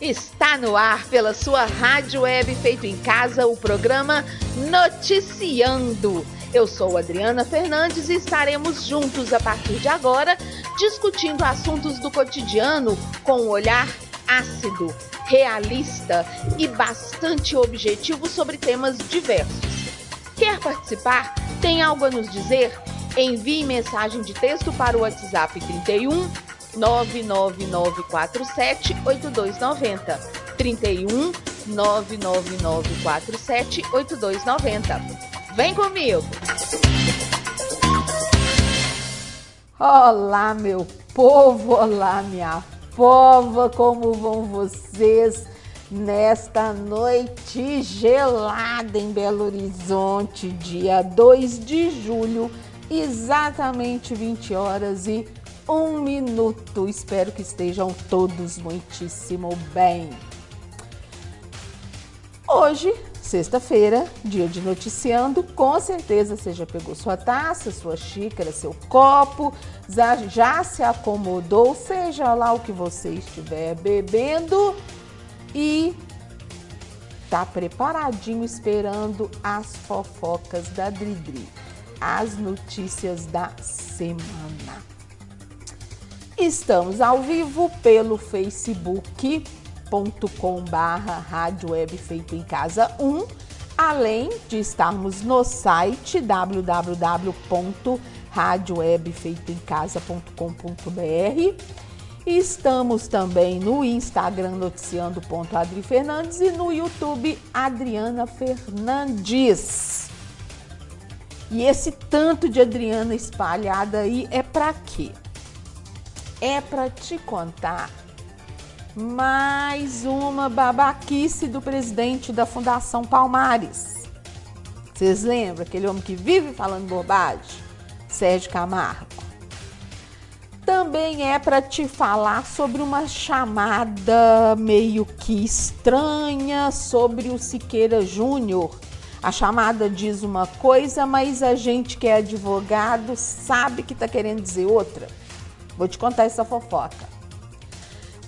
Está no ar pela sua rádio web feito em casa o programa Noticiando. Eu sou Adriana Fernandes e estaremos juntos a partir de agora discutindo assuntos do cotidiano com um olhar ácido, realista e bastante objetivo sobre temas diversos. Quer participar? Tem algo a nos dizer? Envie mensagem de texto para o WhatsApp 31 99947 8290. 31 99947 8290. Vem comigo! Olá, meu povo, olá, minha pova, como vão vocês nesta noite gelada em Belo Horizonte, dia 2 de julho, exatamente 20 horas e um minuto. Espero que estejam todos muitíssimo bem. Hoje, sexta-feira, dia de noticiando, com certeza você já pegou sua taça, sua xícara, seu copo, já, já se acomodou, seja lá o que você estiver bebendo e tá preparadinho esperando as fofocas da Dridri, as notícias da semana. Estamos ao vivo pelo facebook.com barra Rádio Web Feito em Casa 1, além de estarmos no site www.radiowebfeitoemcasa.com.br. Estamos também no Instagram noticiando.adri Fernandes e no YouTube Adriana Fernandes. E esse tanto de Adriana espalhada aí é para quê? É para te contar mais uma babaquice do presidente da Fundação Palmares. Vocês lembram aquele homem que vive falando bobagem? Sérgio Camargo. Também é para te falar sobre uma chamada meio que estranha sobre o Siqueira Júnior. A chamada diz uma coisa, mas a gente que é advogado sabe que está querendo dizer outra. Vou te contar essa fofoca.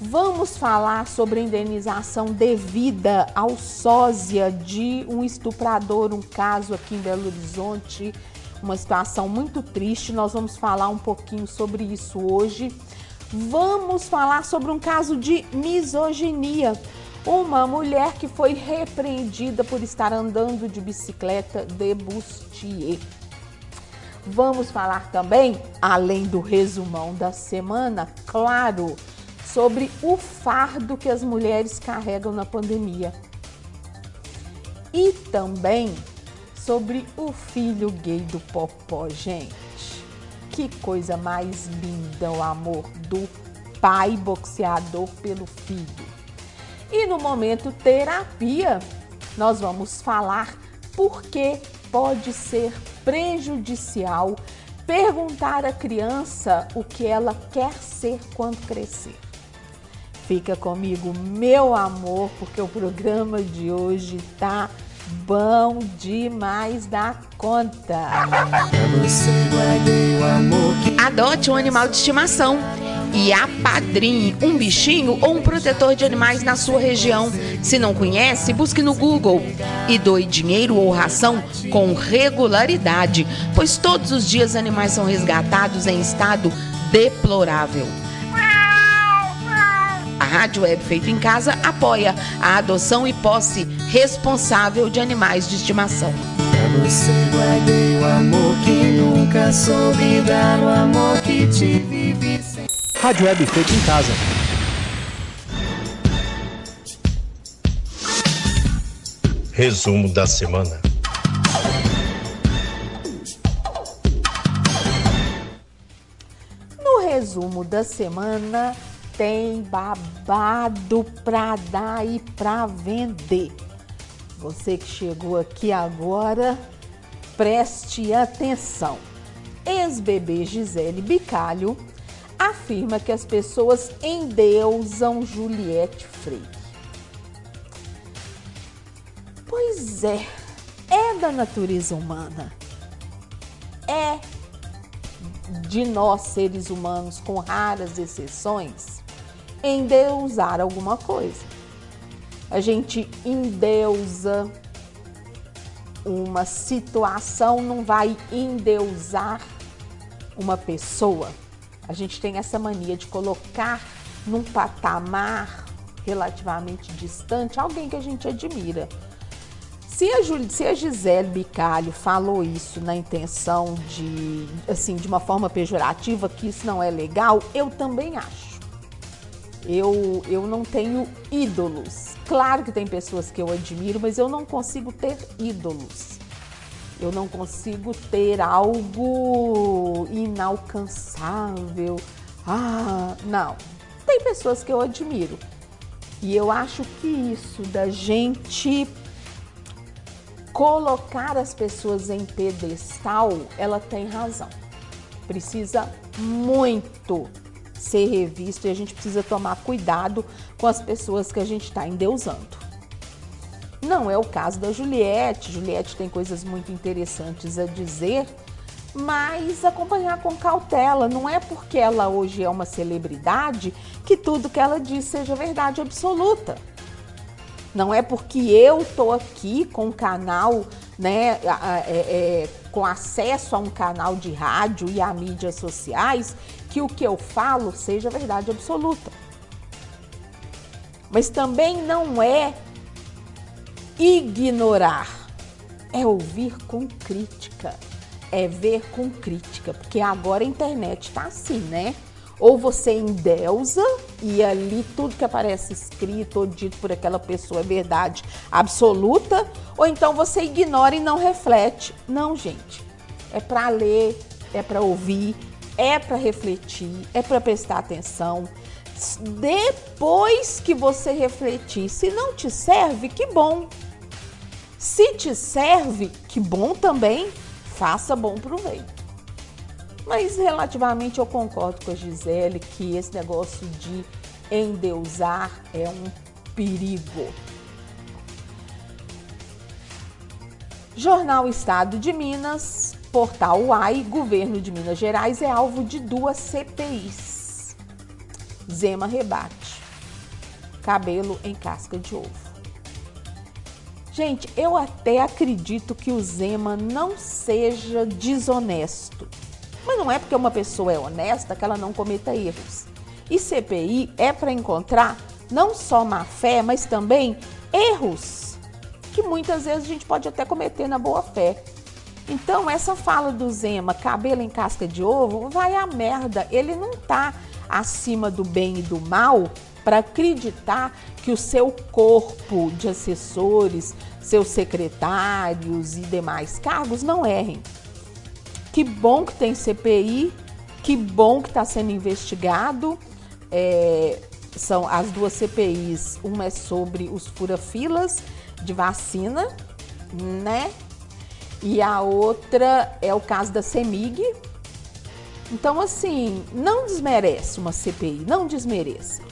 Vamos falar sobre indenização devida ao sósia de um estuprador, um caso aqui em Belo Horizonte, uma situação muito triste. Nós vamos falar um pouquinho sobre isso hoje. Vamos falar sobre um caso de misoginia. Uma mulher que foi repreendida por estar andando de bicicleta de bustier. Vamos falar também, além do resumão da semana, claro, sobre o fardo que as mulheres carregam na pandemia. E também sobre o filho gay do Popó, gente. Que coisa mais linda o amor do pai boxeador pelo filho. E no momento terapia, nós vamos falar por que pode ser prejudicial perguntar à criança o que ela quer ser quando crescer. Fica comigo, meu amor, porque o programa de hoje tá bom demais da conta. Adote um animal de estimação e apadrinhe um bichinho ou um protetor de animais na sua região. Se não conhece, busque no Google e doe dinheiro ou ração com regularidade, pois todos os dias animais são resgatados em estado deplorável. A Rádio Web Feito em Casa apoia a adoção e posse responsável de animais de estimação. Você guardei o amor que nunca soube dar o amor que te. Rádio Web feito em casa. Resumo da semana. No resumo da semana tem babado pra dar e pra vender. Você que chegou aqui agora, preste atenção. Ex-bebê Gisele Bicalho afirma que as pessoas endeusam Juliette Freire. Pois é, é da natureza humana. É de nós, seres humanos, com raras exceções, endeusar alguma coisa. a gente endeusa uma situação, não vai endeusar uma pessoa. A gente tem essa mania de colocar num patamar relativamente distante alguém que a gente admira. Se a, Jul se a Gisele Bicalho falou isso na intenção de, assim, de uma forma pejorativa, que isso não é legal, eu também acho. Eu, eu não tenho ídolos. Claro que tem pessoas que eu admiro, mas eu não consigo ter ídolos. Eu não consigo ter algo inalcançável. Ah, não. Tem pessoas que eu admiro. E eu acho que isso da gente colocar as pessoas em pedestal, ela tem razão. Precisa muito ser revisto e a gente precisa tomar cuidado com as pessoas que a gente está endeusando. Não é o caso da Juliette. Juliette tem coisas muito interessantes a dizer, mas acompanhar com cautela. Não é porque ela hoje é uma celebridade que tudo que ela diz seja verdade absoluta. Não é porque eu estou aqui com um canal, né, é, é, com acesso a um canal de rádio e a mídias sociais, que o que eu falo seja verdade absoluta. Mas também não é ignorar, é ouvir com crítica, é ver com crítica, porque agora a internet está assim, né? Ou você endeusa e ali tudo que aparece escrito ou dito por aquela pessoa é verdade absoluta, ou então você ignora e não reflete. Não, gente. É para ler, é para ouvir, é para refletir, é para prestar atenção. Depois que você refletir, se não te serve, que bom. Se te serve, que bom também, faça bom proveito. Mas relativamente eu concordo com a Gisele que esse negócio de endeusar é um perigo. Jornal Estado de Minas, Portal UAI, Governo de Minas Gerais é alvo de duas CPIs. Zema rebate. Cabelo em casca de ovo. Gente, eu até acredito que o Zema não seja desonesto. Mas não é porque uma pessoa é honesta que ela não cometa erros. E CPI é para encontrar não só má fé, mas também erros que muitas vezes a gente pode até cometer na boa fé. Então, essa fala do Zema, cabelo em casca de ovo, vai a merda. Ele não tá acima do bem e do mal para acreditar que o seu corpo de assessores, seus secretários e demais cargos não errem. Que bom que tem CPI, que bom que está sendo investigado. É, são as duas CPIs, uma é sobre os fura-filas de vacina, né? E a outra é o caso da CEMIG. Então, assim, não desmerece uma CPI, não desmereça.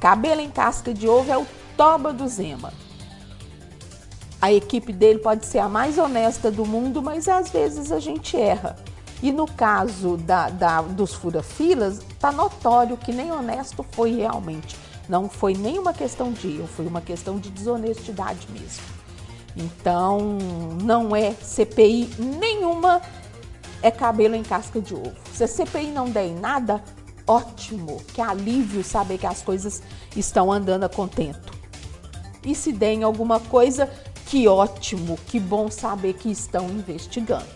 Cabelo em casca de ovo é o toba do Zema a equipe dele pode ser a mais honesta do mundo, mas às vezes a gente erra. E no caso da, da, dos fura-filas, está notório que nem honesto foi realmente. Não foi nenhuma questão de erro, foi uma questão de desonestidade mesmo. Então, não é CPI nenhuma, é cabelo em casca de ovo. Se a CPI não der em nada, ótimo, que alívio saber que as coisas estão andando a contento. E se der em alguma coisa, que ótimo, que bom saber que estão investigando.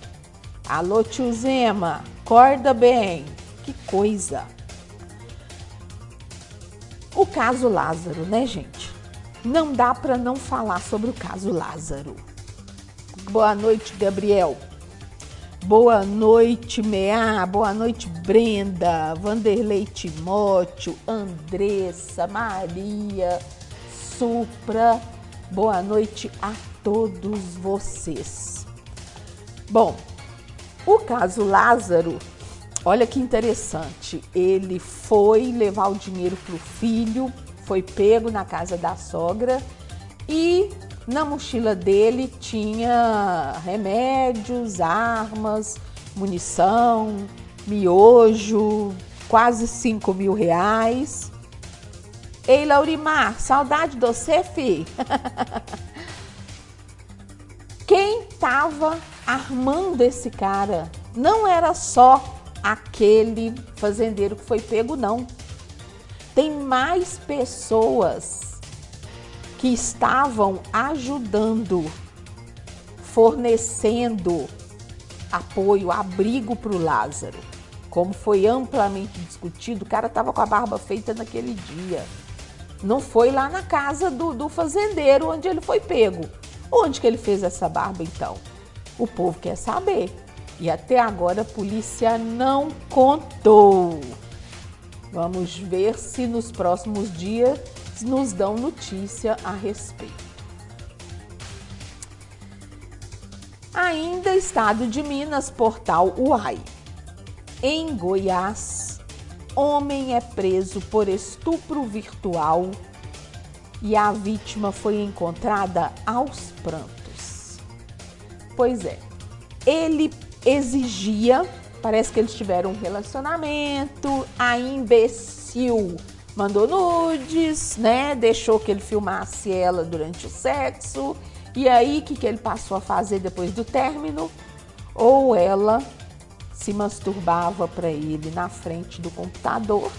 Alô, tio Zema, acorda bem. Que coisa. O caso Lázaro, né, gente? Não dá para não falar sobre o caso Lázaro. Boa noite, Gabriel. Boa noite, Mea. Boa noite, Brenda, Vanderlei Timóteo, Andressa, Maria, Supra. Boa noite a todos vocês. Bom, o caso Lázaro, olha que interessante. Ele foi levar o dinheiro para o filho, foi pego na casa da sogra e na mochila dele tinha remédios, armas, munição, miojo, quase 5 mil reais. Ei, Laurimar, saudade do você, fi? Quem tava armando esse cara não era só aquele fazendeiro que foi pego, não. Tem mais pessoas que estavam ajudando, fornecendo apoio, abrigo para o Lázaro. Como foi amplamente discutido, o cara estava com a barba feita naquele dia. Não foi lá na casa do, do fazendeiro onde ele foi pego. Onde que ele fez essa barba então? O povo quer saber. E até agora a polícia não contou. Vamos ver se nos próximos dias nos dão notícia a respeito. Ainda estado de Minas, portal UAI. Em Goiás, homem é preso por estupro virtual e a vítima foi encontrada aos prantos. Pois é, ele exigia, parece que eles tiveram um relacionamento, a imbecil mandou nudes, né? Deixou que ele filmasse ela durante o sexo. E aí, o que, que ele passou a fazer depois do término? Ou ela se masturbava para ele na frente do computador,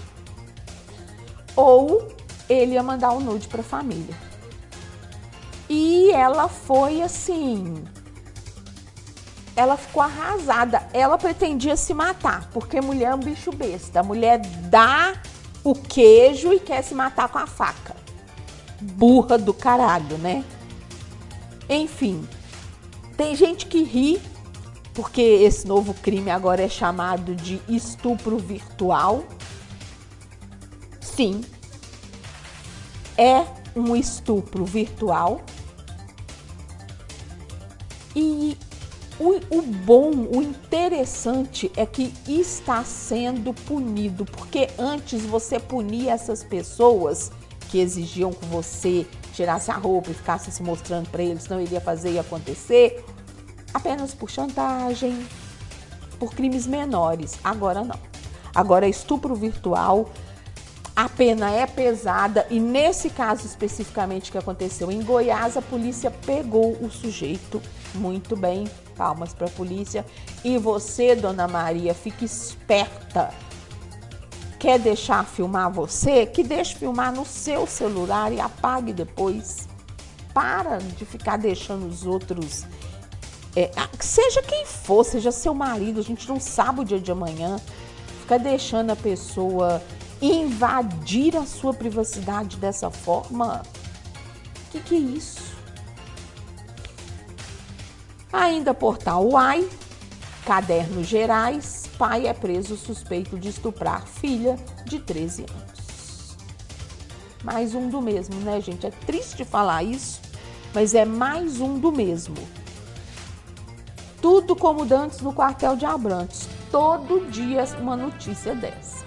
ou ele ia mandar o um nude para a família. E ela foi assim, ela ficou arrasada. Ela pretendia se matar, porque mulher é um bicho besta. A mulher dá o queijo e quer se matar com a faca. Burra do caralho, né? Enfim, tem gente que ri porque esse novo crime agora é chamado de estupro virtual. Sim, é um estupro virtual. E o, o, bom, o interessante é que está sendo punido, porque antes você punia essas pessoas que exigiam que você tirasse a roupa e ficasse se mostrando para eles, não iria fazer e acontecer, apenas por chantagem, por crimes menores. Agora não. Agora estupro virtual, a pena é pesada e nesse caso especificamente que aconteceu em Goiás, a polícia pegou o sujeito muito bem. Palmas para a polícia. E você, dona Maria, fique esperta. Quer deixar filmar você? Que deixe filmar no seu celular e apague depois. Para de ficar deixando os outros é, seja quem for, seja seu marido, a gente não sabe o dia de amanhã. Fica deixando a pessoa invadir a sua privacidade dessa forma. O que, que é isso? Ainda portal UAI, cadernos gerais, pai é preso suspeito de estuprar filha de 13 anos. Mais um do mesmo, né, gente? É triste falar isso, mas é mais um do mesmo. Tudo como dantes no quartel de Abrantes. Todo dia uma notícia dessa.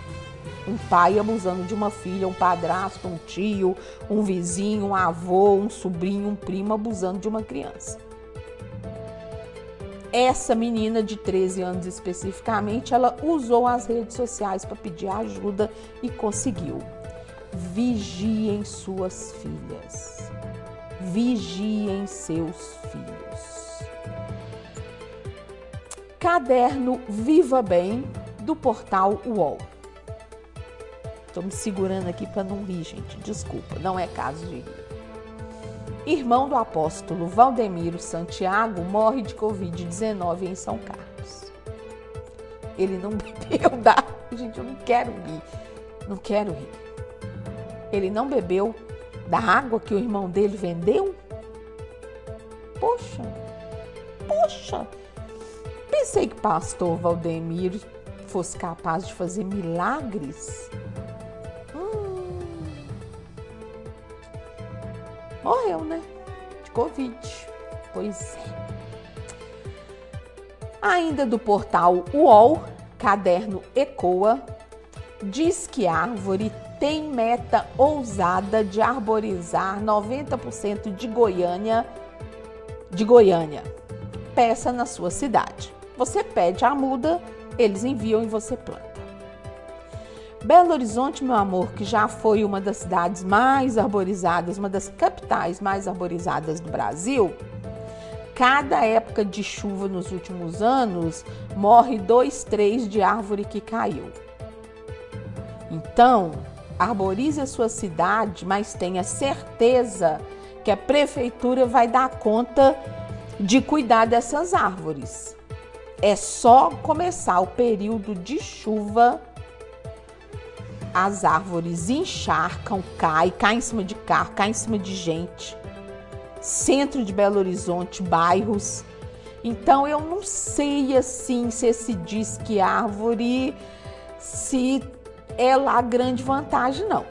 Um pai abusando de uma filha, um padrasto, um tio, um vizinho, um avô, um sobrinho, um primo abusando de uma criança. Essa menina de 13 anos especificamente, ela usou as redes sociais para pedir ajuda e conseguiu. Vigiem suas filhas. Vigiem seus filhos. Caderno Viva Bem do portal UOL. Estou me segurando aqui para não rir, gente. Desculpa, não é caso de rir. Irmão do apóstolo Valdemiro Santiago morre de Covid-19 em São Carlos. Ele não bebeu da. Gente, eu não quero rir. Não quero rir. Ele não bebeu da água que o irmão dele vendeu? Poxa, poxa, pensei que pastor Valdemiro fosse capaz de fazer milagres. Morreu, né? De Covid. Pois é. Ainda do portal UOL, caderno Ecoa, diz que a árvore tem meta ousada de arborizar 90% de Goiânia, de Goiânia. Peça na sua cidade. Você pede a muda, eles enviam e você planta. Belo Horizonte, meu amor, que já foi uma das cidades mais arborizadas, uma das capitais mais arborizadas do Brasil, cada época de chuva nos últimos anos morre dois, três de árvore que caiu. Então, arborize a sua cidade, mas tenha certeza que a prefeitura vai dar conta de cuidar dessas árvores. É só começar o período de chuva as árvores encharcam, cai, cai em cima de carro, cai em cima de gente. Centro de Belo Horizonte, bairros. Então eu não sei assim se se diz que árvore se é lá grande vantagem não.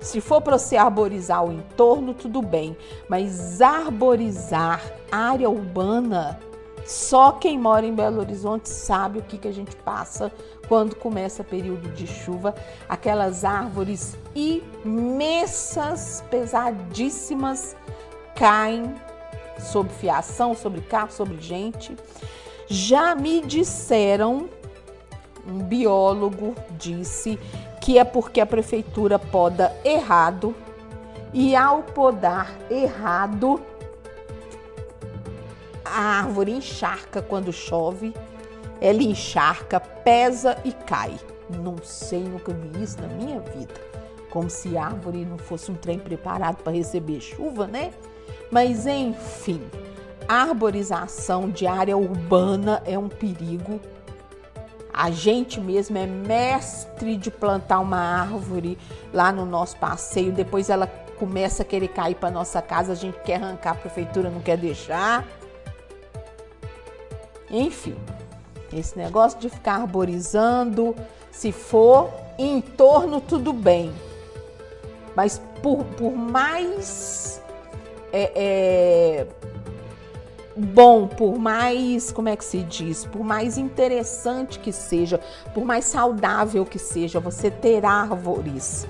Se for para você arborizar o entorno, tudo bem, mas arborizar área urbana, só quem mora em Belo Horizonte sabe o que, que a gente passa quando começa período de chuva, aquelas árvores imensas, pesadíssimas, caem sobre fiação, sobre carro, sobre gente. Já me disseram, um biólogo disse que é porque a prefeitura poda errado e ao podar errado, a árvore encharca quando chove ela encharca, pesa e cai. Não sei, nunca vi isso na minha vida. Como se árvore não fosse um trem preparado para receber chuva, né? Mas enfim, arborização de área urbana é um perigo. A gente mesmo é mestre de plantar uma árvore lá no nosso passeio, depois ela começa a querer cair para nossa casa, a gente quer arrancar, a prefeitura não quer deixar. Enfim, esse negócio de ficar arborizando, se for em torno, tudo bem. Mas por, por mais é, é, bom, por mais, como é que se diz? Por mais interessante que seja, por mais saudável que seja, você ter árvores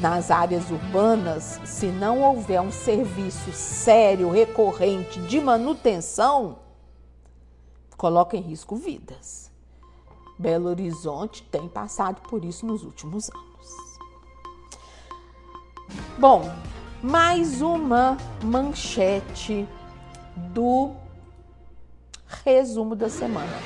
nas áreas urbanas, se não houver um serviço sério, recorrente de manutenção, coloca em risco vidas. Belo Horizonte tem passado por isso nos últimos anos. Bom, mais uma manchete do resumo da semana.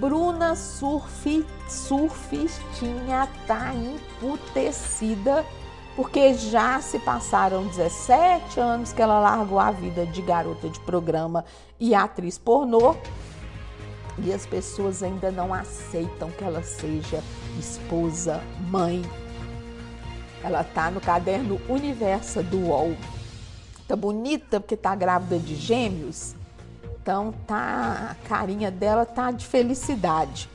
Bruna surf, surfistinha tá emputecida porque já se passaram 17 anos que ela largou a vida de garota de programa e atriz pornô e as pessoas ainda não aceitam que ela seja esposa, mãe. Ela tá no caderno Universo do UOL. Tá bonita porque tá grávida de gêmeos. Então tá a carinha dela tá de felicidade.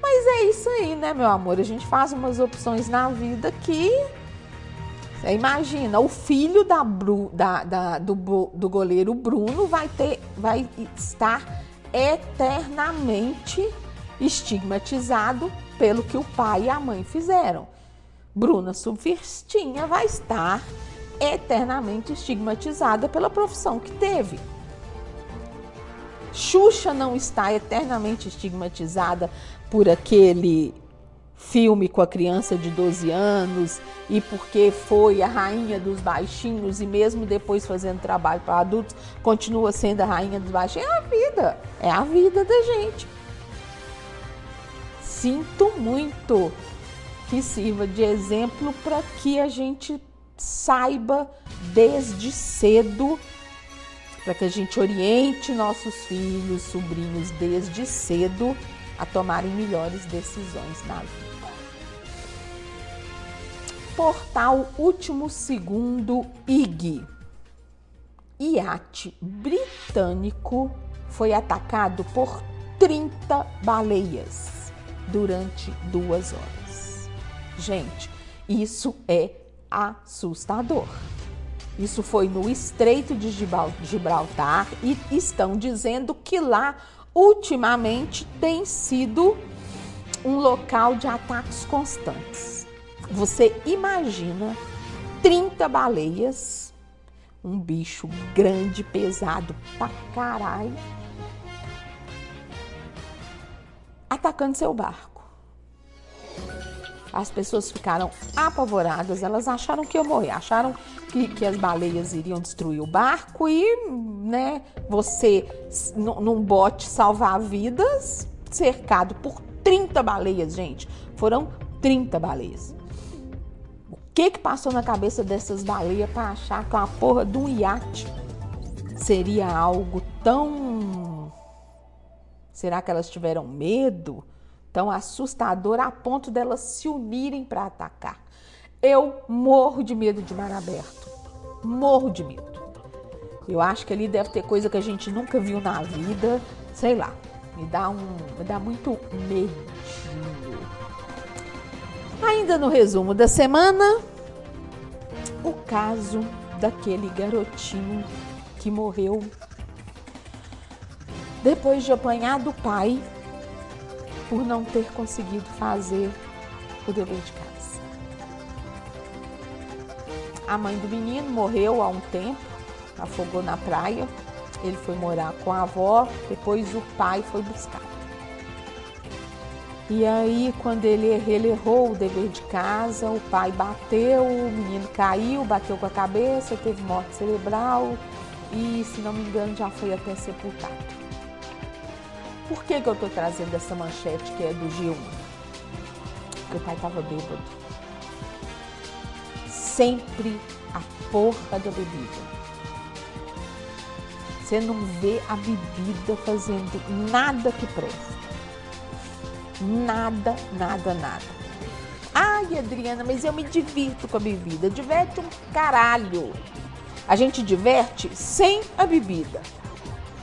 Mas é isso aí, né, meu amor? A gente faz umas opções na vida que imagina, o filho da, Bru, da, da do, do goleiro Bruno vai, ter, vai estar eternamente estigmatizado pelo que o pai e a mãe fizeram. Bruna Subverstinha vai estar eternamente estigmatizada pela profissão que teve. Xuxa não está eternamente estigmatizada por aquele filme com a criança de 12 anos e porque foi a rainha dos baixinhos e mesmo depois fazendo trabalho para adultos, continua sendo a rainha dos baixinhos. É a vida, é a vida da gente. Sinto muito que sirva de exemplo para que a gente saiba desde cedo, para que a gente oriente nossos filhos, sobrinhos desde cedo a tomarem melhores decisões na vida portal Último Segundo IG. Iate britânico foi atacado por 30 baleias durante duas horas. Gente, isso é assustador. Isso foi no Estreito de Gibraltar e estão dizendo que lá ultimamente tem sido um local de ataques constantes. Você imagina 30 baleias, um bicho grande, pesado pra caralho, atacando seu barco. As pessoas ficaram apavoradas, elas acharam que ia morrer, acharam que, que as baleias iriam destruir o barco e, né, você num bote salvar vidas, cercado por 30 baleias, gente. Foram 30 baleias. Que que passou na cabeça dessas baleias para achar que uma porra de um iate seria algo tão. Será que elas tiveram medo? tão assustador a ponto delas se unirem para atacar. Eu morro de medo de mar aberto. Morro de medo. Eu acho que ali deve ter coisa que a gente nunca viu na vida. Sei lá. Me dá um. Me dá muito medinho. Ainda no resumo da semana, o caso daquele garotinho que morreu depois de apanhar do pai por não ter conseguido fazer o dever de casa. A mãe do menino morreu há um tempo, afogou na praia. Ele foi morar com a avó, depois o pai foi buscar. E aí, quando ele, ele errou o dever de casa, o pai bateu, o menino caiu, bateu com a cabeça, teve morte cerebral e, se não me engano, já foi até sepultado. Por que, que eu estou trazendo essa manchete que é do G1? Porque o pai estava bêbado. Sempre a porra da bebida. Você não vê a bebida fazendo nada que presta. Nada, nada, nada. Ai, Adriana, mas eu me divirto com a bebida. Diverte um caralho. A gente diverte sem a bebida.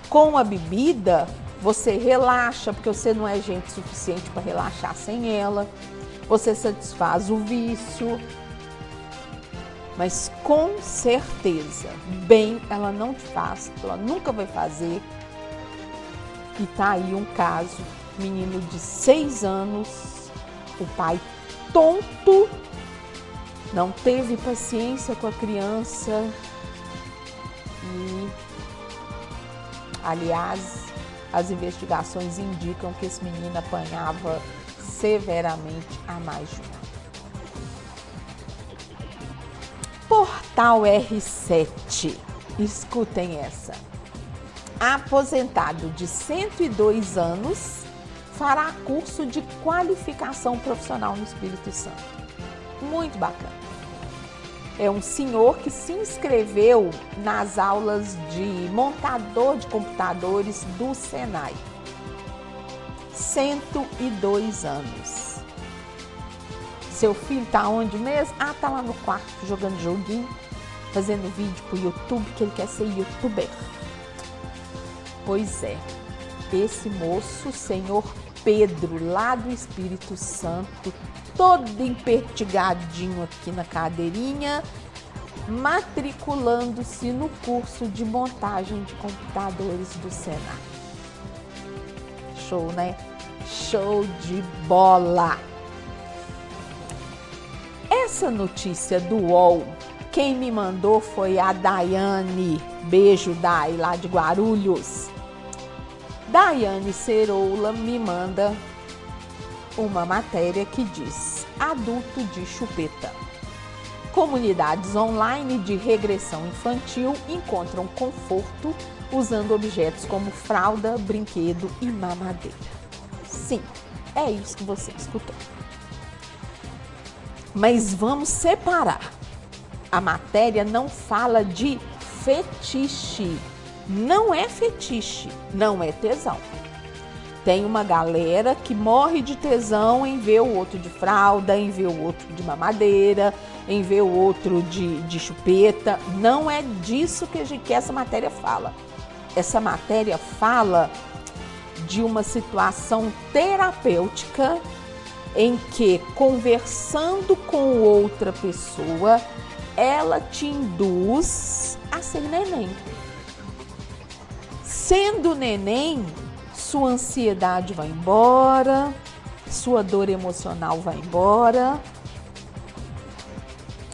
Com a bebida, você relaxa, porque você não é gente suficiente para relaxar sem ela. Você satisfaz o vício. Mas com certeza, bem ela não te faz, ela nunca vai fazer. E tá aí um caso, menino de seis anos, o pai tonto, não teve paciência com a criança e, aliás, as investigações indicam que esse menino apanhava severamente há mais de um. Portal R7. Escutem essa. Aposentado de 102 anos fará curso de qualificação profissional no Espírito Santo. Muito bacana é um senhor que se inscreveu nas aulas de montador de computadores do Senai. 102 anos. Seu filho tá onde mesmo? Ah, tá lá no quarto jogando joguinho, fazendo vídeo pro YouTube, que ele quer ser youtuber. Pois é, esse moço, senhor Pedro, lá do Espírito Santo, todo empertigadinho aqui na cadeirinha, matriculando-se no curso de montagem de computadores do Senai. Show, né? Show de bola! Essa notícia do UOL, quem me mandou foi a Daiane. Beijo, Dai, lá de Guarulhos. Daiane Ceroula me manda uma matéria que diz: Adulto de chupeta. Comunidades online de regressão infantil encontram conforto usando objetos como fralda, brinquedo e mamadeira. Sim, é isso que você escutou. Mas vamos separar. A matéria não fala de fetiche. Não é fetiche, não é tesão. Tem uma galera que morre de tesão em ver o outro de fralda, em ver o outro de mamadeira, em ver o outro de, de chupeta. Não é disso que, gente, que essa matéria fala. Essa matéria fala de uma situação terapêutica em que, conversando com outra pessoa, ela te induz a ser neném. Sendo neném, sua ansiedade vai embora, sua dor emocional vai embora.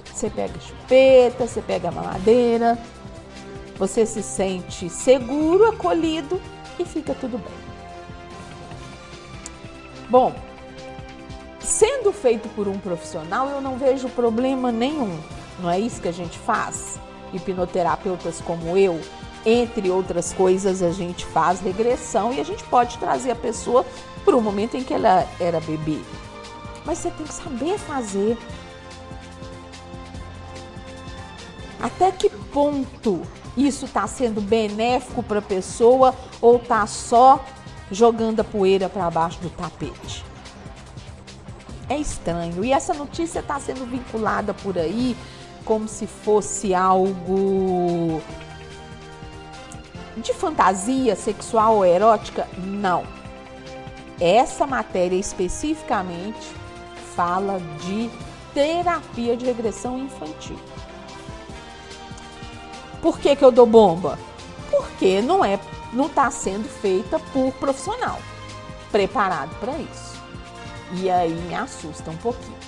Você pega chupeta, você pega a mamadeira, você se sente seguro, acolhido e fica tudo bem. Bom, Sendo feito por um profissional, eu não vejo problema nenhum. Não é isso que a gente faz? Hipnoterapeutas como eu, entre outras coisas, a gente faz regressão e a gente pode trazer a pessoa para o momento em que ela era bebê. Mas você tem que saber fazer. Até que ponto isso está sendo benéfico para a pessoa ou está só jogando a poeira para baixo do tapete? É estranho. E essa notícia está sendo vinculada por aí como se fosse algo de fantasia sexual ou erótica? Não. Essa matéria especificamente fala de terapia de regressão infantil. Por que, que eu dou bomba? Porque não é, não está sendo feita por profissional preparado para isso. E aí me assusta um pouquinho.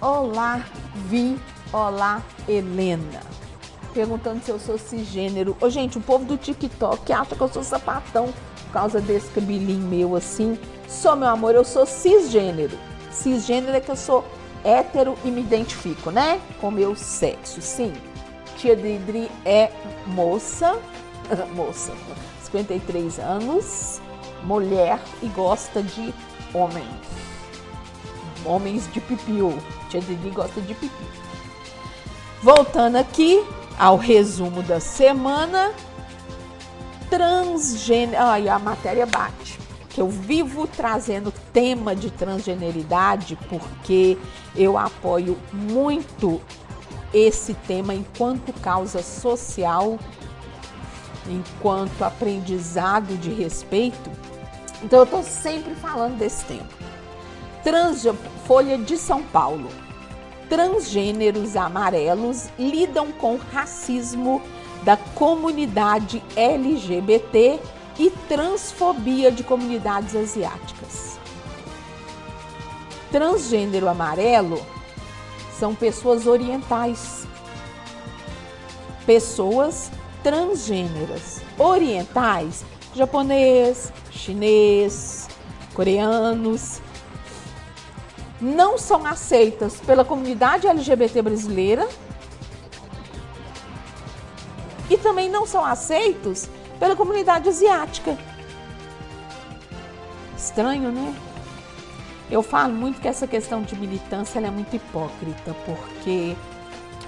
Olá, Vi. Olá, Helena. Perguntando se eu sou cisgênero. Ô, gente, o povo do TikTok acha que eu sou sapatão por causa desse cabelinho meu assim. Sou, meu amor, eu sou cisgênero. Cisgênero é que eu sou hétero e me identifico, né? Com meu sexo, sim. Tia Didri é moça, moça, 53 anos, mulher e gosta de homens. Homens de pipiu. Tia Didi gosta de pipi. Voltando aqui ao resumo da semana. Transgênero. Ai, a matéria bate. Que eu vivo trazendo tema de transgeneridade porque eu apoio muito esse tema enquanto causa social, enquanto aprendizado de respeito. Então eu estou sempre falando desse tema. Trans, Folha de São Paulo. Transgêneros amarelos lidam com racismo da comunidade LGBT e transfobia de comunidades asiáticas. Transgênero amarelo são pessoas orientais, pessoas transgêneras, orientais, japonês, chinês, coreanos, não são aceitas pela comunidade LGBT brasileira e também não são aceitos pela comunidade asiática. Estranho, né? Eu falo muito que essa questão de militância é muito hipócrita, porque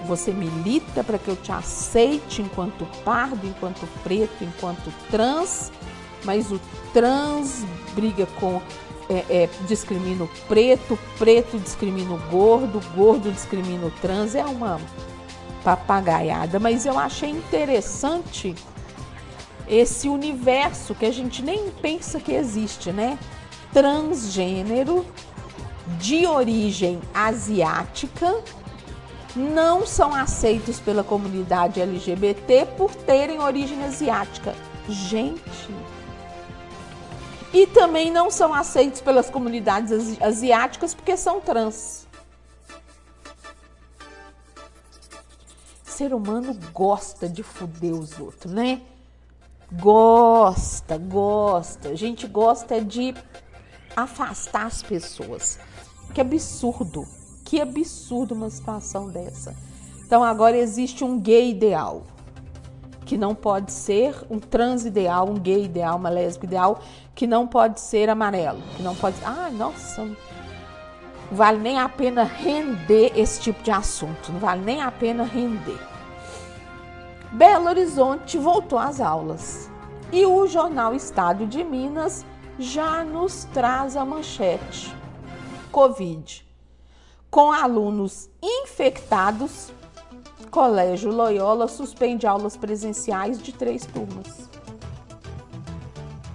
você milita para que eu te aceite enquanto pardo, enquanto preto, enquanto trans, mas o trans briga com é, é, discrimina o preto, preto discrimina o gordo, gordo discrimina o trans, é uma papagaiada. Mas eu achei interessante esse universo que a gente nem pensa que existe, né? Transgênero de origem asiática não são aceitos pela comunidade LGBT por terem origem asiática. Gente, e também não são aceitos pelas comunidades asiáticas porque são trans. ser humano gosta de fuder os outros, né? Gosta, gosta. A gente gosta de afastar as pessoas. Que absurdo. Que absurdo uma situação dessa. Então agora existe um gay ideal que não pode ser um trans ideal, um gay ideal, uma lésbica ideal, que não pode ser amarelo, que não pode. Ah, nossa, não vale nem a pena render esse tipo de assunto, não vale nem a pena render. Belo Horizonte voltou às aulas e o jornal Estado de Minas já nos traz a manchete: Covid. Com alunos infectados Colégio Loyola suspende aulas presenciais de três turmas.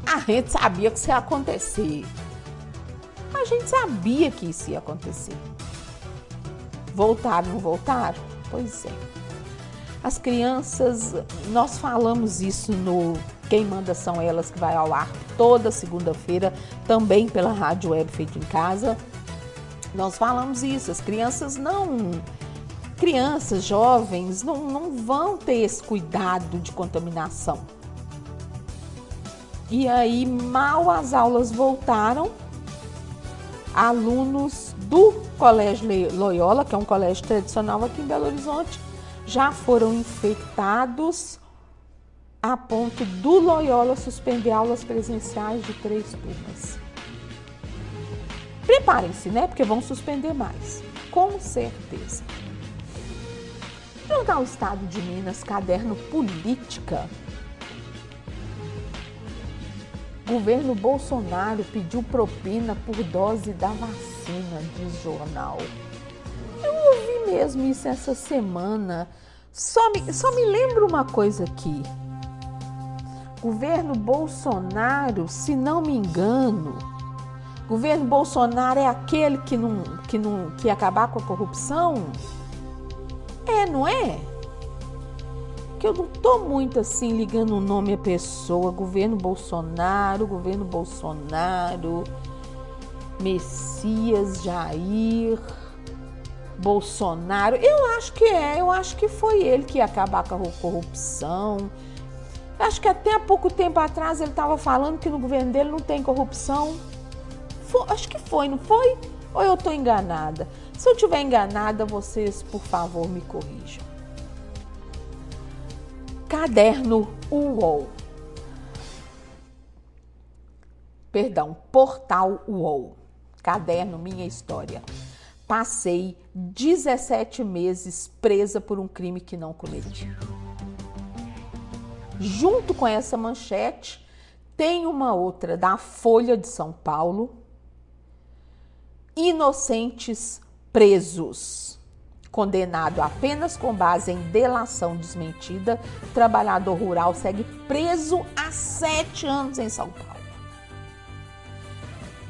A gente sabia que isso ia acontecer. A gente sabia que isso ia acontecer. Voltaram, não voltaram? Pois é. As crianças, nós falamos isso no Quem Manda São Elas, que vai ao ar toda segunda-feira, também pela Rádio Web Feito em Casa. Nós falamos isso, as crianças não crianças, jovens, não, não vão ter esse cuidado de contaminação. E aí, mal as aulas voltaram, alunos do Colégio Loyola, que é um colégio tradicional aqui em Belo Horizonte, já foram infectados a ponto do Loyola suspender aulas presenciais de três turmas. Preparem-se, né? Porque vão suspender mais, com certeza. Jornal Estado de Minas, caderno Política. Governo Bolsonaro pediu propina por dose da vacina, diz jornal. Eu ouvi mesmo isso essa semana. Só me, só me lembro uma coisa aqui. Governo Bolsonaro, se não me engano, governo Bolsonaro é aquele que não, que não que acabar com a corrupção? É, não é? Que eu não tô muito assim ligando o nome à pessoa. Governo Bolsonaro, governo Bolsonaro, Messias Jair, Bolsonaro. Eu acho que é, eu acho que foi ele que ia acabar com a corrupção. Acho que até há pouco tempo atrás ele estava falando que no governo dele não tem corrupção. Foi, acho que foi, não foi? Ou eu estou enganada? Se eu estiver enganada, vocês, por favor, me corrijam. Caderno UOL. Perdão, Portal UOL. Caderno Minha História. Passei 17 meses presa por um crime que não cometi. Junto com essa manchete, tem uma outra da Folha de São Paulo. Inocentes presos. Condenado apenas com base em delação desmentida, trabalhador rural segue preso há sete anos em São Paulo.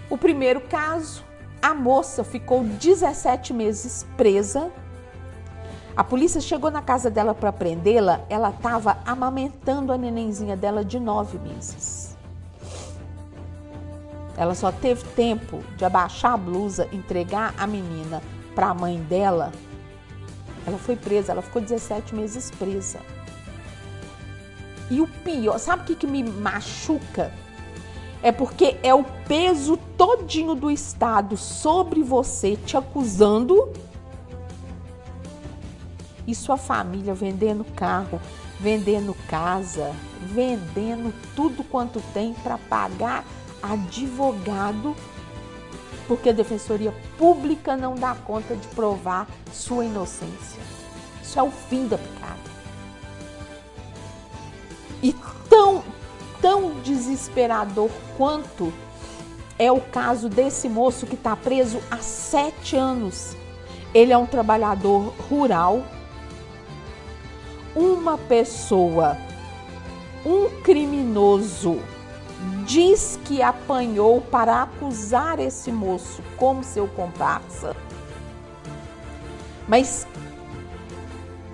O primeiro caso, a moça ficou 17 meses presa. A polícia chegou na casa dela para prendê-la. Ela estava amamentando a nenenzinha dela de nove meses. Ela só teve tempo de abaixar a blusa, entregar a menina para a mãe dela. Ela foi presa, ela ficou 17 meses presa. E o pior, sabe o que, que me machuca? É porque é o peso todinho do Estado sobre você te acusando e sua família vendendo carro, vendendo casa, vendendo tudo quanto tem para pagar advogado, porque a defensoria pública não dá conta de provar sua inocência. Isso é o fim da picada. E tão, tão desesperador quanto é o caso desse moço que está preso há sete anos. Ele é um trabalhador rural, uma pessoa, um criminoso diz que apanhou para acusar esse moço como seu comparsa. Mas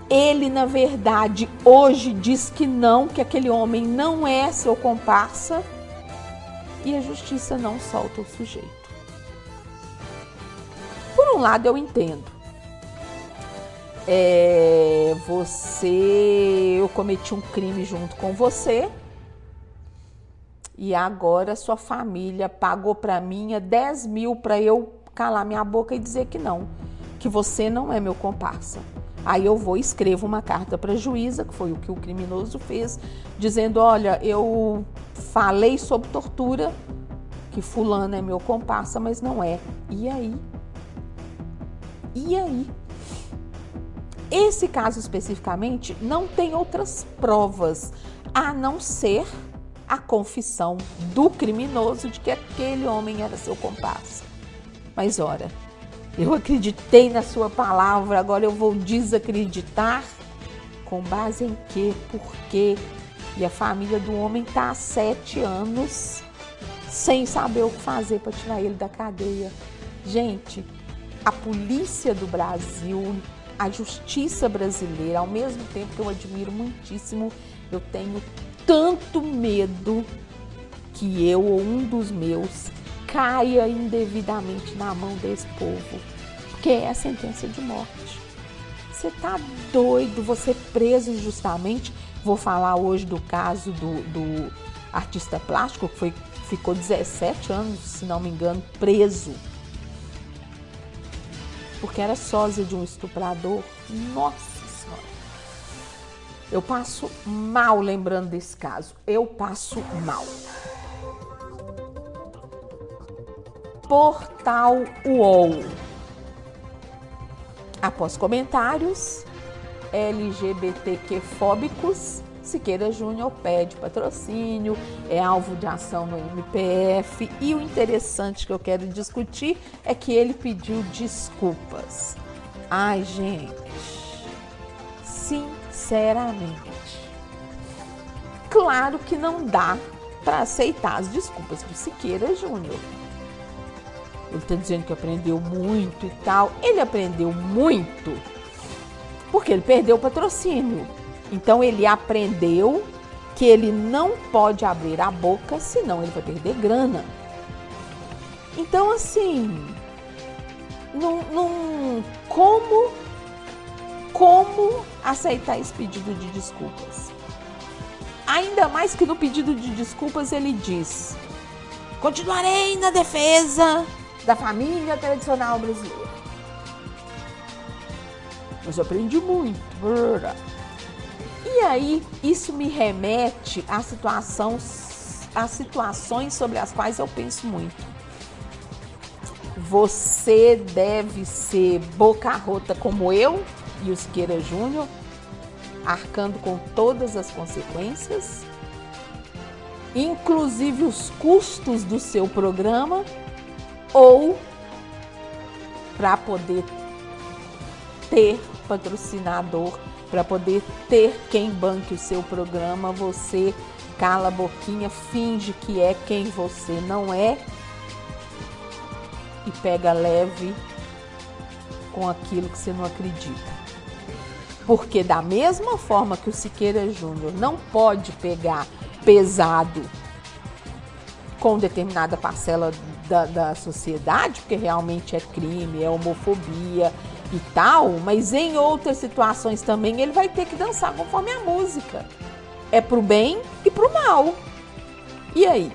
ele, na verdade, hoje diz que não, que aquele homem não é seu comparsa e a justiça não solta o sujeito. Por um lado, eu entendo. É, você, eu cometi um crime junto com você, e agora sua família pagou para mim 10 mil para eu calar minha boca e dizer que não, que você não é meu comparsa. Aí eu vou e escrevo uma carta para a juíza, que foi o que o criminoso fez, dizendo: olha, eu falei sobre tortura, que fulano é meu comparsa, mas não é. E aí? E aí? Esse caso especificamente não tem outras provas a não ser a confissão do criminoso de que aquele homem era seu comparsa. Mas ora, eu acreditei na sua palavra, agora eu vou desacreditar? Com base em quê? Por quê? E a família do homem está há sete anos sem saber o que fazer para tirar ele da cadeia. Gente, a polícia do Brasil, a justiça brasileira, ao mesmo tempo que eu admiro muitíssimo, eu tenho tanto medo que eu ou um dos meus caia indevidamente na mão desse povo, porque é a sentença de morte. Você tá doido, você preso injustamente. Vou falar hoje do caso do, do artista plástico que foi, ficou 17 anos, se não me engano, preso. Porque era sósia de um estuprador. Nossa. Eu passo mal lembrando desse caso. Eu passo mal. Portal UOL. Após comentários LGBTQ-fóbicos, Siqueira Júnior pede patrocínio, é alvo de ação no MPF e o interessante que eu quero discutir é que ele pediu desculpas. Ai, gente, sinceramente, claro que não dá para aceitar as desculpas do Siqueira Júnior. Ele está dizendo que aprendeu muito e tal. Ele aprendeu muito porque ele perdeu o patrocínio. Então ele aprendeu que ele não pode abrir a boca, senão ele vai perder grana. Então assim, não, não, como, como aceitar esse pedido de desculpas? Ainda mais que no pedido de desculpas ele diz: continuarei na defesa da família tradicional brasileira. Mas eu aprendi muito. E aí, isso me remete a, situação, a situações sobre as quais eu penso muito. Você deve ser boca rota como eu e o Siqueira Júnior, arcando com todas as consequências, inclusive os custos do seu programa, ou para poder ter patrocinador, para poder ter quem banque o seu programa, você cala a boquinha, finge que é quem você não é e pega leve com aquilo que você não acredita. Porque da mesma forma que o Siqueira Júnior não pode pegar pesado com determinada parcela da, da sociedade, porque realmente é crime, é homofobia, e tal, mas em outras situações também ele vai ter que dançar conforme a música. É pro bem e pro mal. E aí?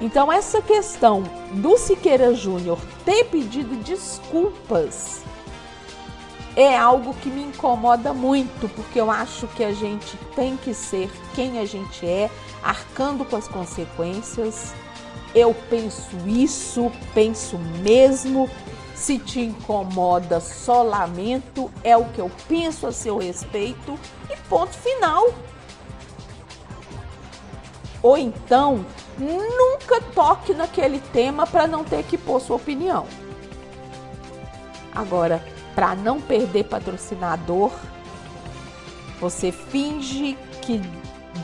Então essa questão do Siqueira Júnior ter pedido desculpas é algo que me incomoda muito, porque eu acho que a gente tem que ser quem a gente é, arcando com as consequências. Eu penso isso, penso mesmo, se te incomoda, só lamento, é o que eu penso a seu respeito e ponto final. Ou então, nunca toque naquele tema para não ter que pôr sua opinião. Agora, para não perder patrocinador, você finge que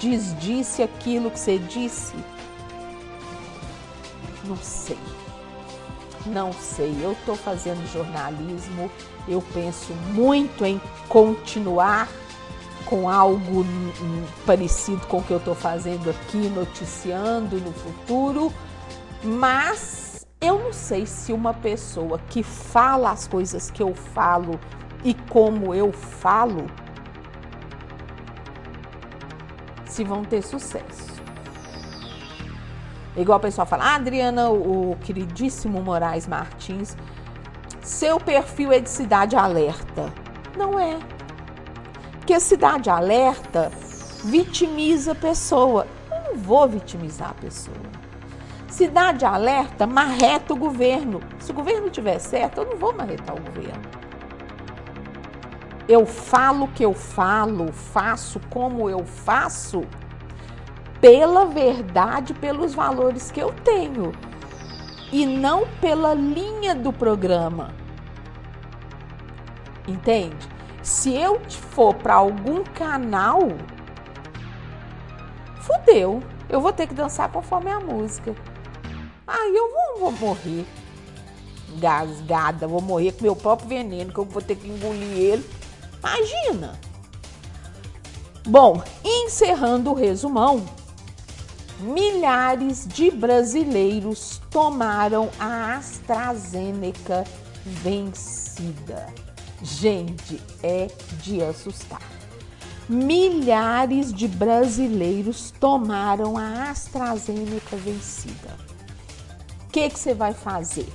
desdisse aquilo que você disse. Não sei. Não sei, eu estou fazendo jornalismo, eu penso muito em continuar com algo parecido com o que eu estou fazendo aqui, noticiando no futuro, mas eu não sei se uma pessoa que fala as coisas que eu falo e como eu falo, se vão ter sucesso. Igual o pessoal fala, ah, Adriana, o queridíssimo Moraes Martins, seu perfil é de cidade alerta. Não é. Porque a cidade alerta vitimiza a pessoa. Eu não vou vitimizar a pessoa. Cidade alerta marreta o governo. Se o governo tiver certo, eu não vou marretar o governo. Eu falo o que eu falo, faço como eu faço pela verdade, pelos valores que eu tenho e não pela linha do programa. Entende? Se eu for para algum canal, fudeu. Eu vou ter que dançar conforme a música. Aí eu vou, vou morrer gasgada, vou morrer com meu próprio veneno, que eu vou ter que engolir ele. Imagina! Bom, encerrando o resumão, milhares de brasileiros tomaram a AstraZeneca vencida. Gente, é de assustar. milhares de brasileiros tomaram a AstraZeneca vencida. Que, que você vai fazer?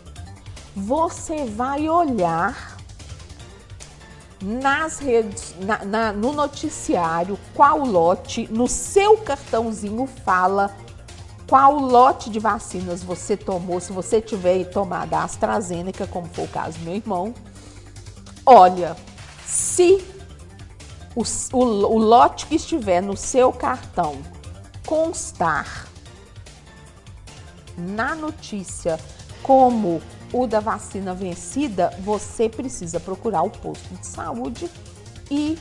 Você vai olhar nas redes, na, na, no noticiário, qual lote, no seu cartãozinho fala qual lote de vacinas você tomou, se você tiver tomado a AstraZeneca, como foi o caso do meu irmão. Olha, se o, o, o lote que estiver no seu cartão constar na notícia como o da vacina vencida, você precisa procurar o posto de saúde e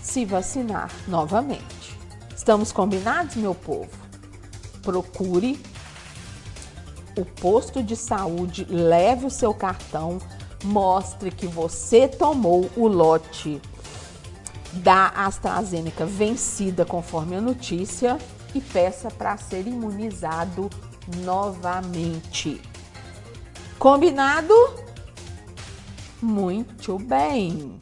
se vacinar novamente. Estamos combinados, meu povo? Procure o posto de saúde, leve o seu cartão, mostre que você tomou o lote da AstraZeneca vencida conforme a notícia e peça para ser imunizado novamente. Combinado? Muito bem.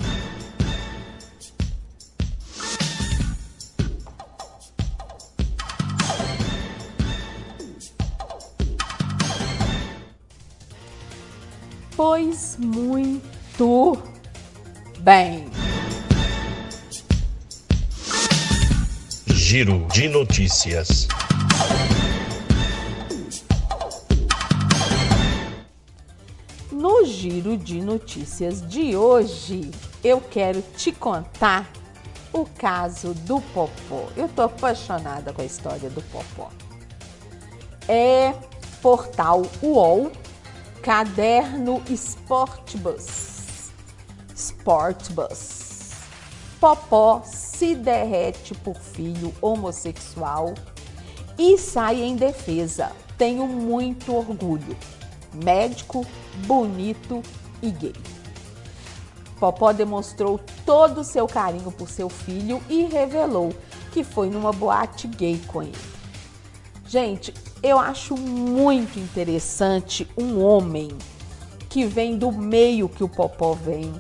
Pois muito bem. Giro de notícias. Giro de notícias de hoje, eu quero te contar o caso do Popó. Eu tô apaixonada com a história do Popó. É portal UOL, caderno Sportbus. Sportbus. Popó se derrete por filho homossexual e sai em defesa. Tenho muito orgulho. Médico, bonito e gay. Popó demonstrou todo o seu carinho por seu filho e revelou que foi numa boate gay com ele. Gente, eu acho muito interessante um homem que vem do meio que o Popó vem,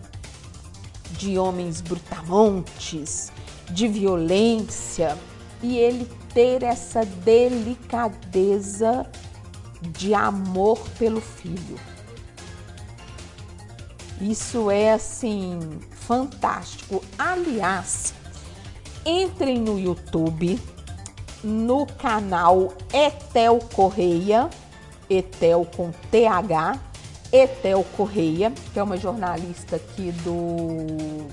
de homens brutamontes, de violência, e ele ter essa delicadeza de amor pelo filho. Isso é assim fantástico. Aliás, entrem no YouTube, no canal Etel Correia, Etel com TH, Etel Correia, que é uma jornalista aqui do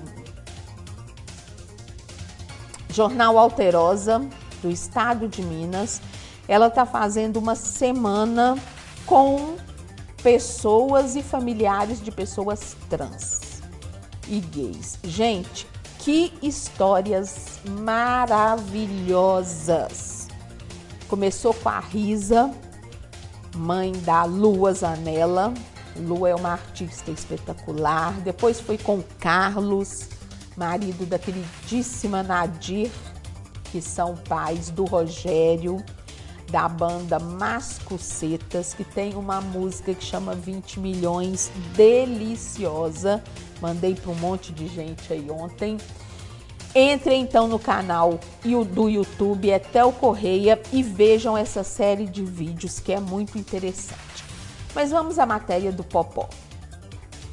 Jornal Alterosa, do estado de Minas. Ela está fazendo uma semana com pessoas e familiares de pessoas trans e gays. Gente, que histórias maravilhosas! Começou com a Risa, mãe da Lua Zanella. Lua é uma artista espetacular. Depois foi com Carlos, marido da queridíssima Nadir, que são pais do Rogério da banda Mascucetas, que tem uma música que chama 20 milhões, deliciosa. Mandei para um monte de gente aí ontem. Entre então no canal do YouTube Etel Correia e vejam essa série de vídeos que é muito interessante. Mas vamos à matéria do Popó.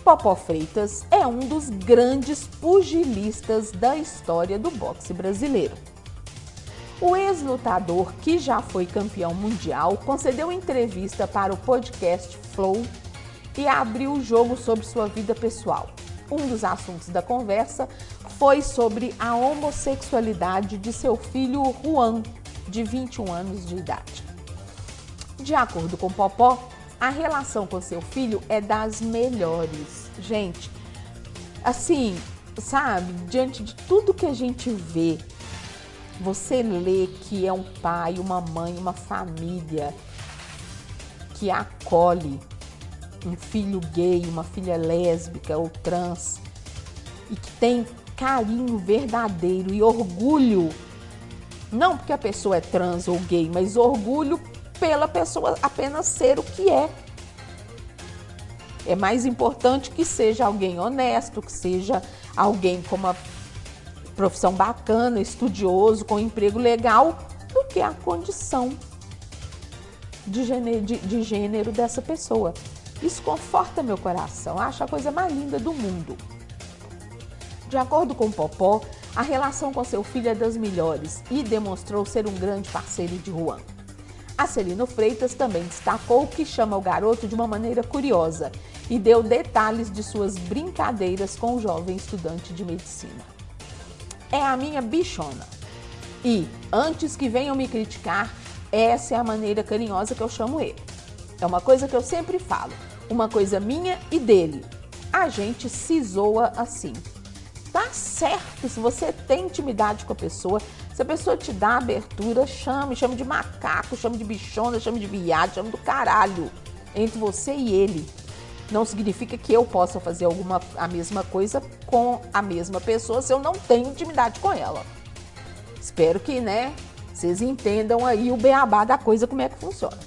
Popó Freitas é um dos grandes pugilistas da história do boxe brasileiro. O ex-lutador, que já foi campeão mundial, concedeu entrevista para o podcast Flow e abriu o jogo sobre sua vida pessoal. Um dos assuntos da conversa foi sobre a homossexualidade de seu filho Juan, de 21 anos de idade. De acordo com Popó, a relação com seu filho é das melhores. Gente, assim, sabe, diante de tudo que a gente vê você lê que é um pai, uma mãe, uma família que acolhe um filho gay, uma filha lésbica ou trans e que tem carinho verdadeiro e orgulho, não porque a pessoa é trans ou gay, mas orgulho pela pessoa apenas ser o que é. É mais importante que seja alguém honesto, que seja alguém com uma profissão bacana, estudioso, com emprego legal, do que a condição de gênero, de, de gênero dessa pessoa. Isso conforta meu coração, acho a coisa mais linda do mundo. De acordo com Popó, a relação com seu filho é das melhores e demonstrou ser um grande parceiro de Juan. Acelino Freitas também destacou que chama o garoto de uma maneira curiosa e deu detalhes de suas brincadeiras com o jovem estudante de medicina. É a minha bichona. E, antes que venham me criticar, essa é a maneira carinhosa que eu chamo ele. É uma coisa que eu sempre falo, uma coisa minha e dele. A gente se zoa assim. Tá certo, se você tem intimidade com a pessoa, se a pessoa te dá abertura, chame, chame de macaco, chame de bichona, chame de viado, chame do caralho. Entre você e ele. Não significa que eu possa fazer alguma a mesma coisa com a mesma pessoa se eu não tenho intimidade com ela. Espero que, né, vocês entendam aí o beabá da coisa, como é que funciona.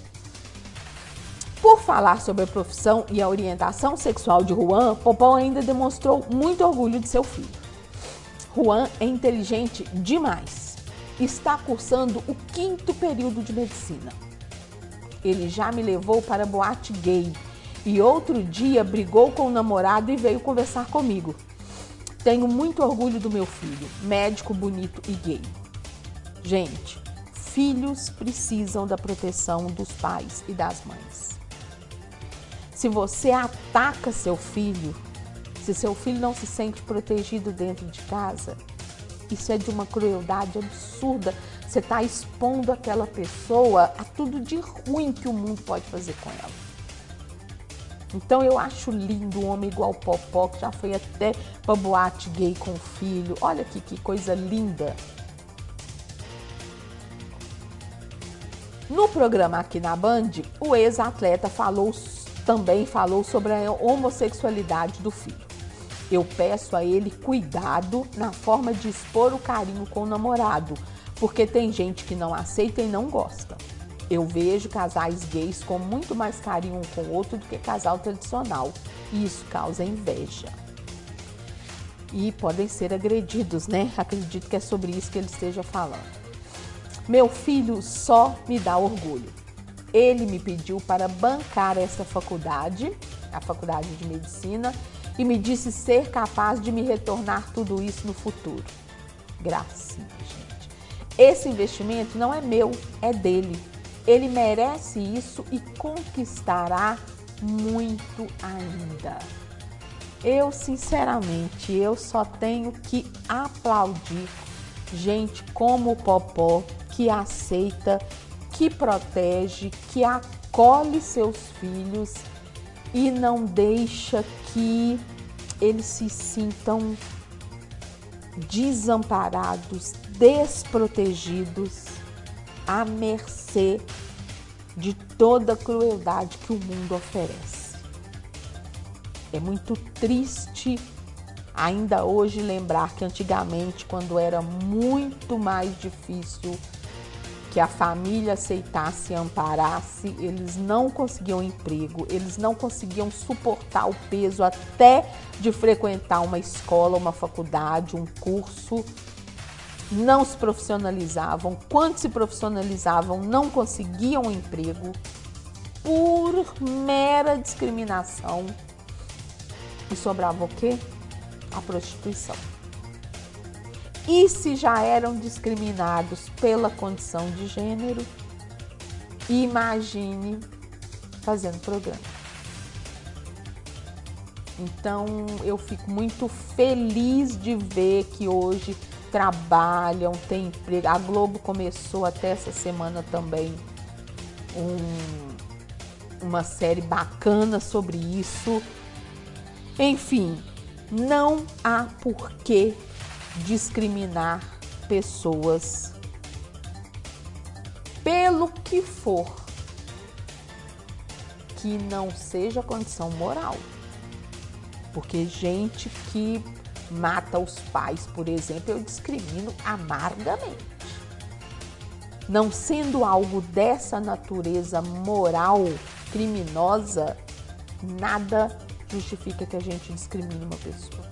Por falar sobre a profissão e a orientação sexual de Juan, Popó ainda demonstrou muito orgulho de seu filho. Juan é inteligente demais. Está cursando o quinto período de medicina. Ele já me levou para boate gay e outro dia brigou com o namorado e veio conversar comigo. Tenho muito orgulho do meu filho, médico, bonito e gay. Gente, filhos precisam da proteção dos pais e das mães. Se você ataca seu filho, se seu filho não se sente protegido dentro de casa, isso é de uma crueldade absurda. Você está expondo aquela pessoa a tudo de ruim que o mundo pode fazer com ela. Então eu acho lindo um homem igual Popó, que já foi até para boate gay com o filho. Olha aqui que coisa linda. No programa aqui na Band, o ex-atleta falou, também falou sobre a homossexualidade do filho. Eu peço a ele cuidado na forma de expor o carinho com o namorado, porque tem gente que não aceita e não gosta. Eu vejo casais gays com muito mais carinho um com o outro do que casal tradicional, e isso causa inveja. E podem ser agredidos, né? Acredito que é sobre isso que ele esteja falando. Meu filho só me dá orgulho. Ele me pediu para bancar essa faculdade, a faculdade de medicina, e me disse ser capaz de me retornar tudo isso no futuro. Gracinha, gente. Esse investimento não é meu, é dele. Ele merece isso e conquistará muito ainda. Eu, sinceramente, eu só tenho que aplaudir gente como o Popó, que aceita, que protege, que acolhe seus filhos e não deixa que eles se sintam desamparados, desprotegidos, à mercê de toda a crueldade que o mundo oferece. É muito triste ainda hoje lembrar que antigamente, quando era muito mais difícil que a família aceitasse e amparasse, eles não conseguiam emprego, eles não conseguiam suportar o peso até de frequentar uma escola, uma faculdade, um curso, não se profissionalizavam, quando se profissionalizavam, não conseguiam emprego por mera discriminação. E sobrava o quê? A prostituição. E se já eram discriminados pela condição de gênero, imagine fazendo programa. Então eu fico muito feliz de ver que hoje trabalham, têm emprego. A Globo começou até essa semana também um, uma série bacana sobre isso. Enfim, não há porquê discriminar pessoas pelo que for que não seja condição moral. Porque gente que mata os pais, por exemplo, eu discrimino amargamente. Não sendo algo dessa natureza moral, criminosa, nada justifica que a gente discrimine uma pessoa.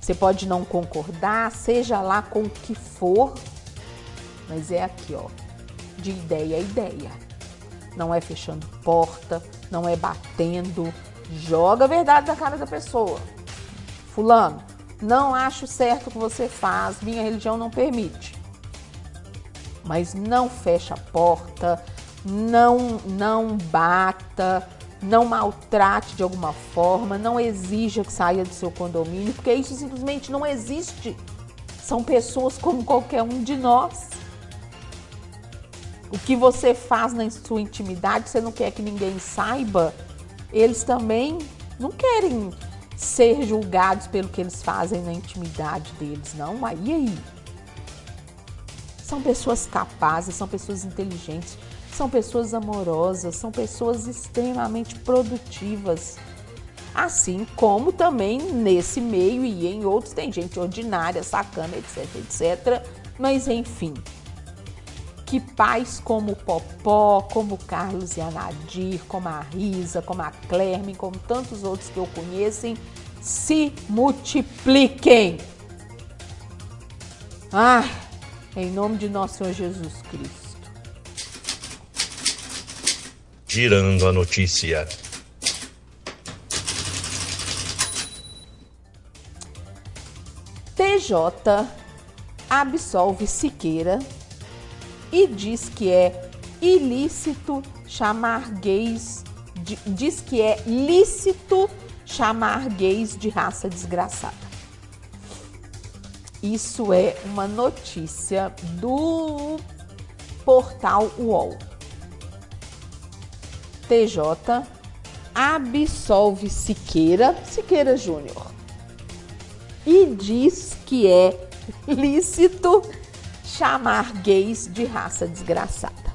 Você pode não concordar, seja lá com o que for, mas é aqui, ó, de ideia a ideia. Não é fechando porta, não é batendo, joga a verdade na cara da pessoa. Fulano, não acho certo o que você faz, minha religião não permite. Mas não fecha a porta, não não bata, não maltrate de alguma forma, não exija que saia do seu condomínio, porque isso simplesmente não existe. São pessoas como qualquer um de nós. O que você faz na sua intimidade, você não quer que ninguém saiba, eles também não querem ser julgados pelo que eles fazem na intimidade deles, não. Aí aí. São pessoas capazes, são pessoas inteligentes, são pessoas amorosas, são pessoas extremamente produtivas. Assim como também nesse meio e em outros tem gente ordinária, sacana, etc, etc. Mas enfim, que pais como o Popó, como o Carlos e a Nadir, como a Risa, como a Clerme, como tantos outros que eu conhecem, se multipliquem. Ah, em nome de nosso Senhor Jesus Cristo. Girando a notícia. TJ absolve Siqueira e diz que é ilícito chamar gays, diz que é lícito chamar gays de raça desgraçada. Isso é uma notícia do portal UOL. TJ absolve Siqueira, Siqueira Júnior, e diz que é lícito chamar gays de raça desgraçada.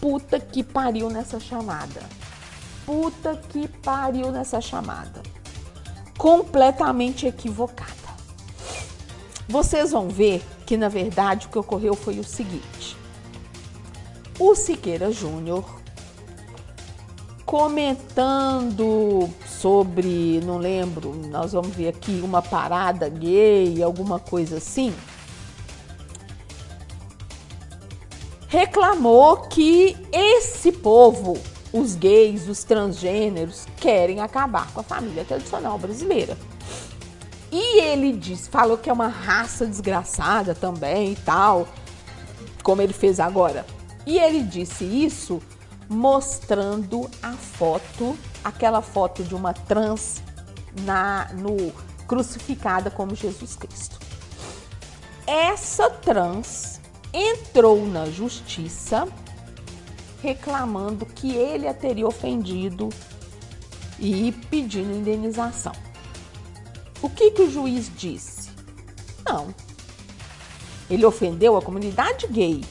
Puta que pariu nessa chamada. Puta que pariu nessa chamada. Completamente equivocada. Vocês vão ver que, na verdade, o que ocorreu foi o seguinte: o Siqueira Júnior comentando sobre, não lembro, nós vamos ver aqui uma parada gay, alguma coisa assim. Reclamou que esse povo, os gays, os transgêneros, querem acabar com a família tradicional brasileira. E ele disse, falou que é uma raça desgraçada também e tal, como ele fez agora. E ele disse isso mostrando a foto, aquela foto de uma trans na no crucificada como Jesus Cristo. Essa trans entrou na justiça reclamando que ele a teria ofendido e pedindo indenização. O que, que o juiz disse? Não. Ele ofendeu a comunidade gay.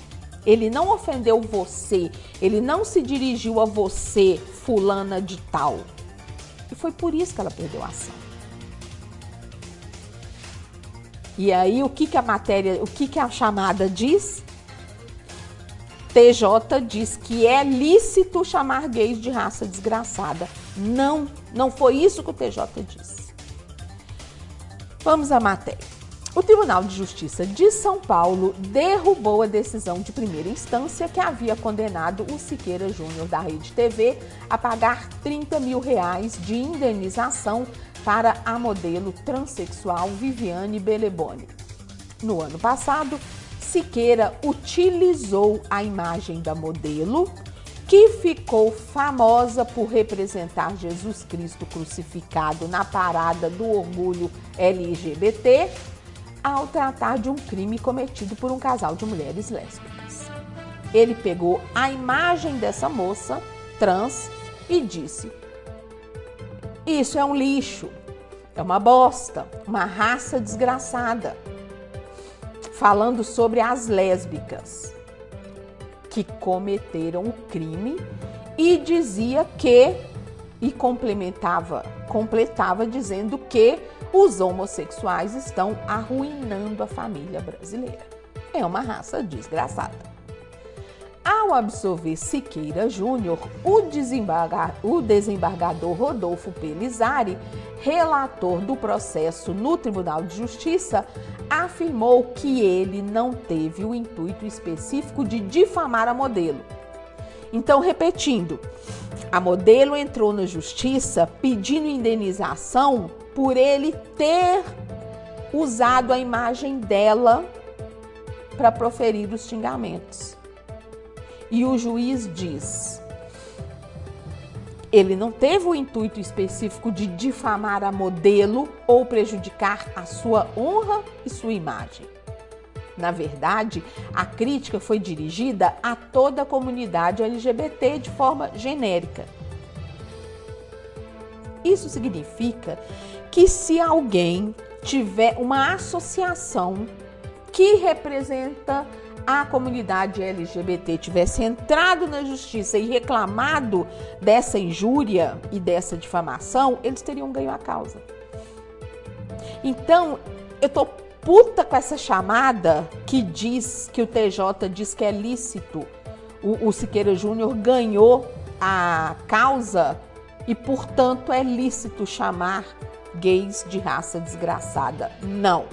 Ele não ofendeu você. Ele não se dirigiu a você, fulana de tal. E foi por isso que ela perdeu a ação. E aí, o que, que a matéria, o que, que a chamada diz? TJ diz que é lícito chamar gays de raça desgraçada. Não, não foi isso que o TJ disse. Vamos à matéria. O Tribunal de Justiça de São Paulo derrubou a decisão de primeira instância que havia condenado o Siqueira Júnior da Rede TV a pagar 30 mil reais de indenização para a modelo transexual Viviane Beleboni. No ano passado, Siqueira utilizou a imagem da modelo que ficou famosa por representar Jesus Cristo crucificado na parada do orgulho LGBT, ao tratar de um crime cometido por um casal de mulheres lésbicas. Ele pegou a imagem dessa moça trans e disse: Isso é um lixo, é uma bosta, uma raça desgraçada. Falando sobre as lésbicas que cometeram o crime e dizia que e complementava, completava dizendo que os homossexuais estão arruinando a família brasileira. É uma raça desgraçada. Ao absolver Siqueira Júnior, o, desembarga, o desembargador Rodolfo Pelizari, relator do processo no Tribunal de Justiça, afirmou que ele não teve o intuito específico de difamar a modelo. Então, repetindo, a modelo entrou na justiça pedindo indenização por ele ter usado a imagem dela para proferir os xingamentos. E o juiz diz: ele não teve o intuito específico de difamar a modelo ou prejudicar a sua honra e sua imagem. Na verdade, a crítica foi dirigida a toda a comunidade LGBT de forma genérica. Isso significa que se alguém tiver uma associação que representa a comunidade LGBT tivesse entrado na justiça e reclamado dessa injúria e dessa difamação, eles teriam ganho a causa. Então, eu tô puta com essa chamada que diz que o TJ diz que é lícito. O, o Siqueira Júnior ganhou a causa e, portanto, é lícito chamar gays de raça desgraçada. Não.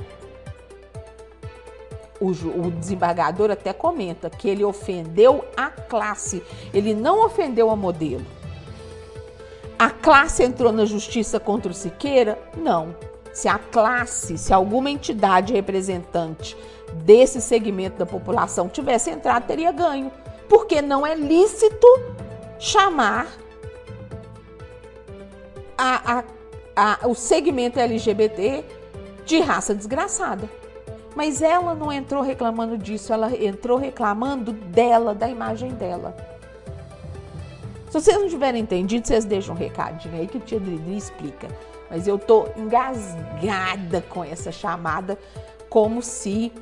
O, o, desembargador até comenta que ele ofendeu a classe, ele não ofendeu a modelo. A classe entrou na justiça contra o Siqueira? Não. Se a classe, se alguma entidade representante desse segmento da população tivesse entrado, teria ganho. Porque não é lícito chamar a, a, a, o segmento LGBT de raça desgraçada. Mas ela não entrou reclamando disso, ela entrou reclamando dela, da imagem dela. Se vocês não tiverem entendido, vocês deixam um recadinho aí que o tia Dridri explica. Mas eu tô engasgada com essa chamada, como se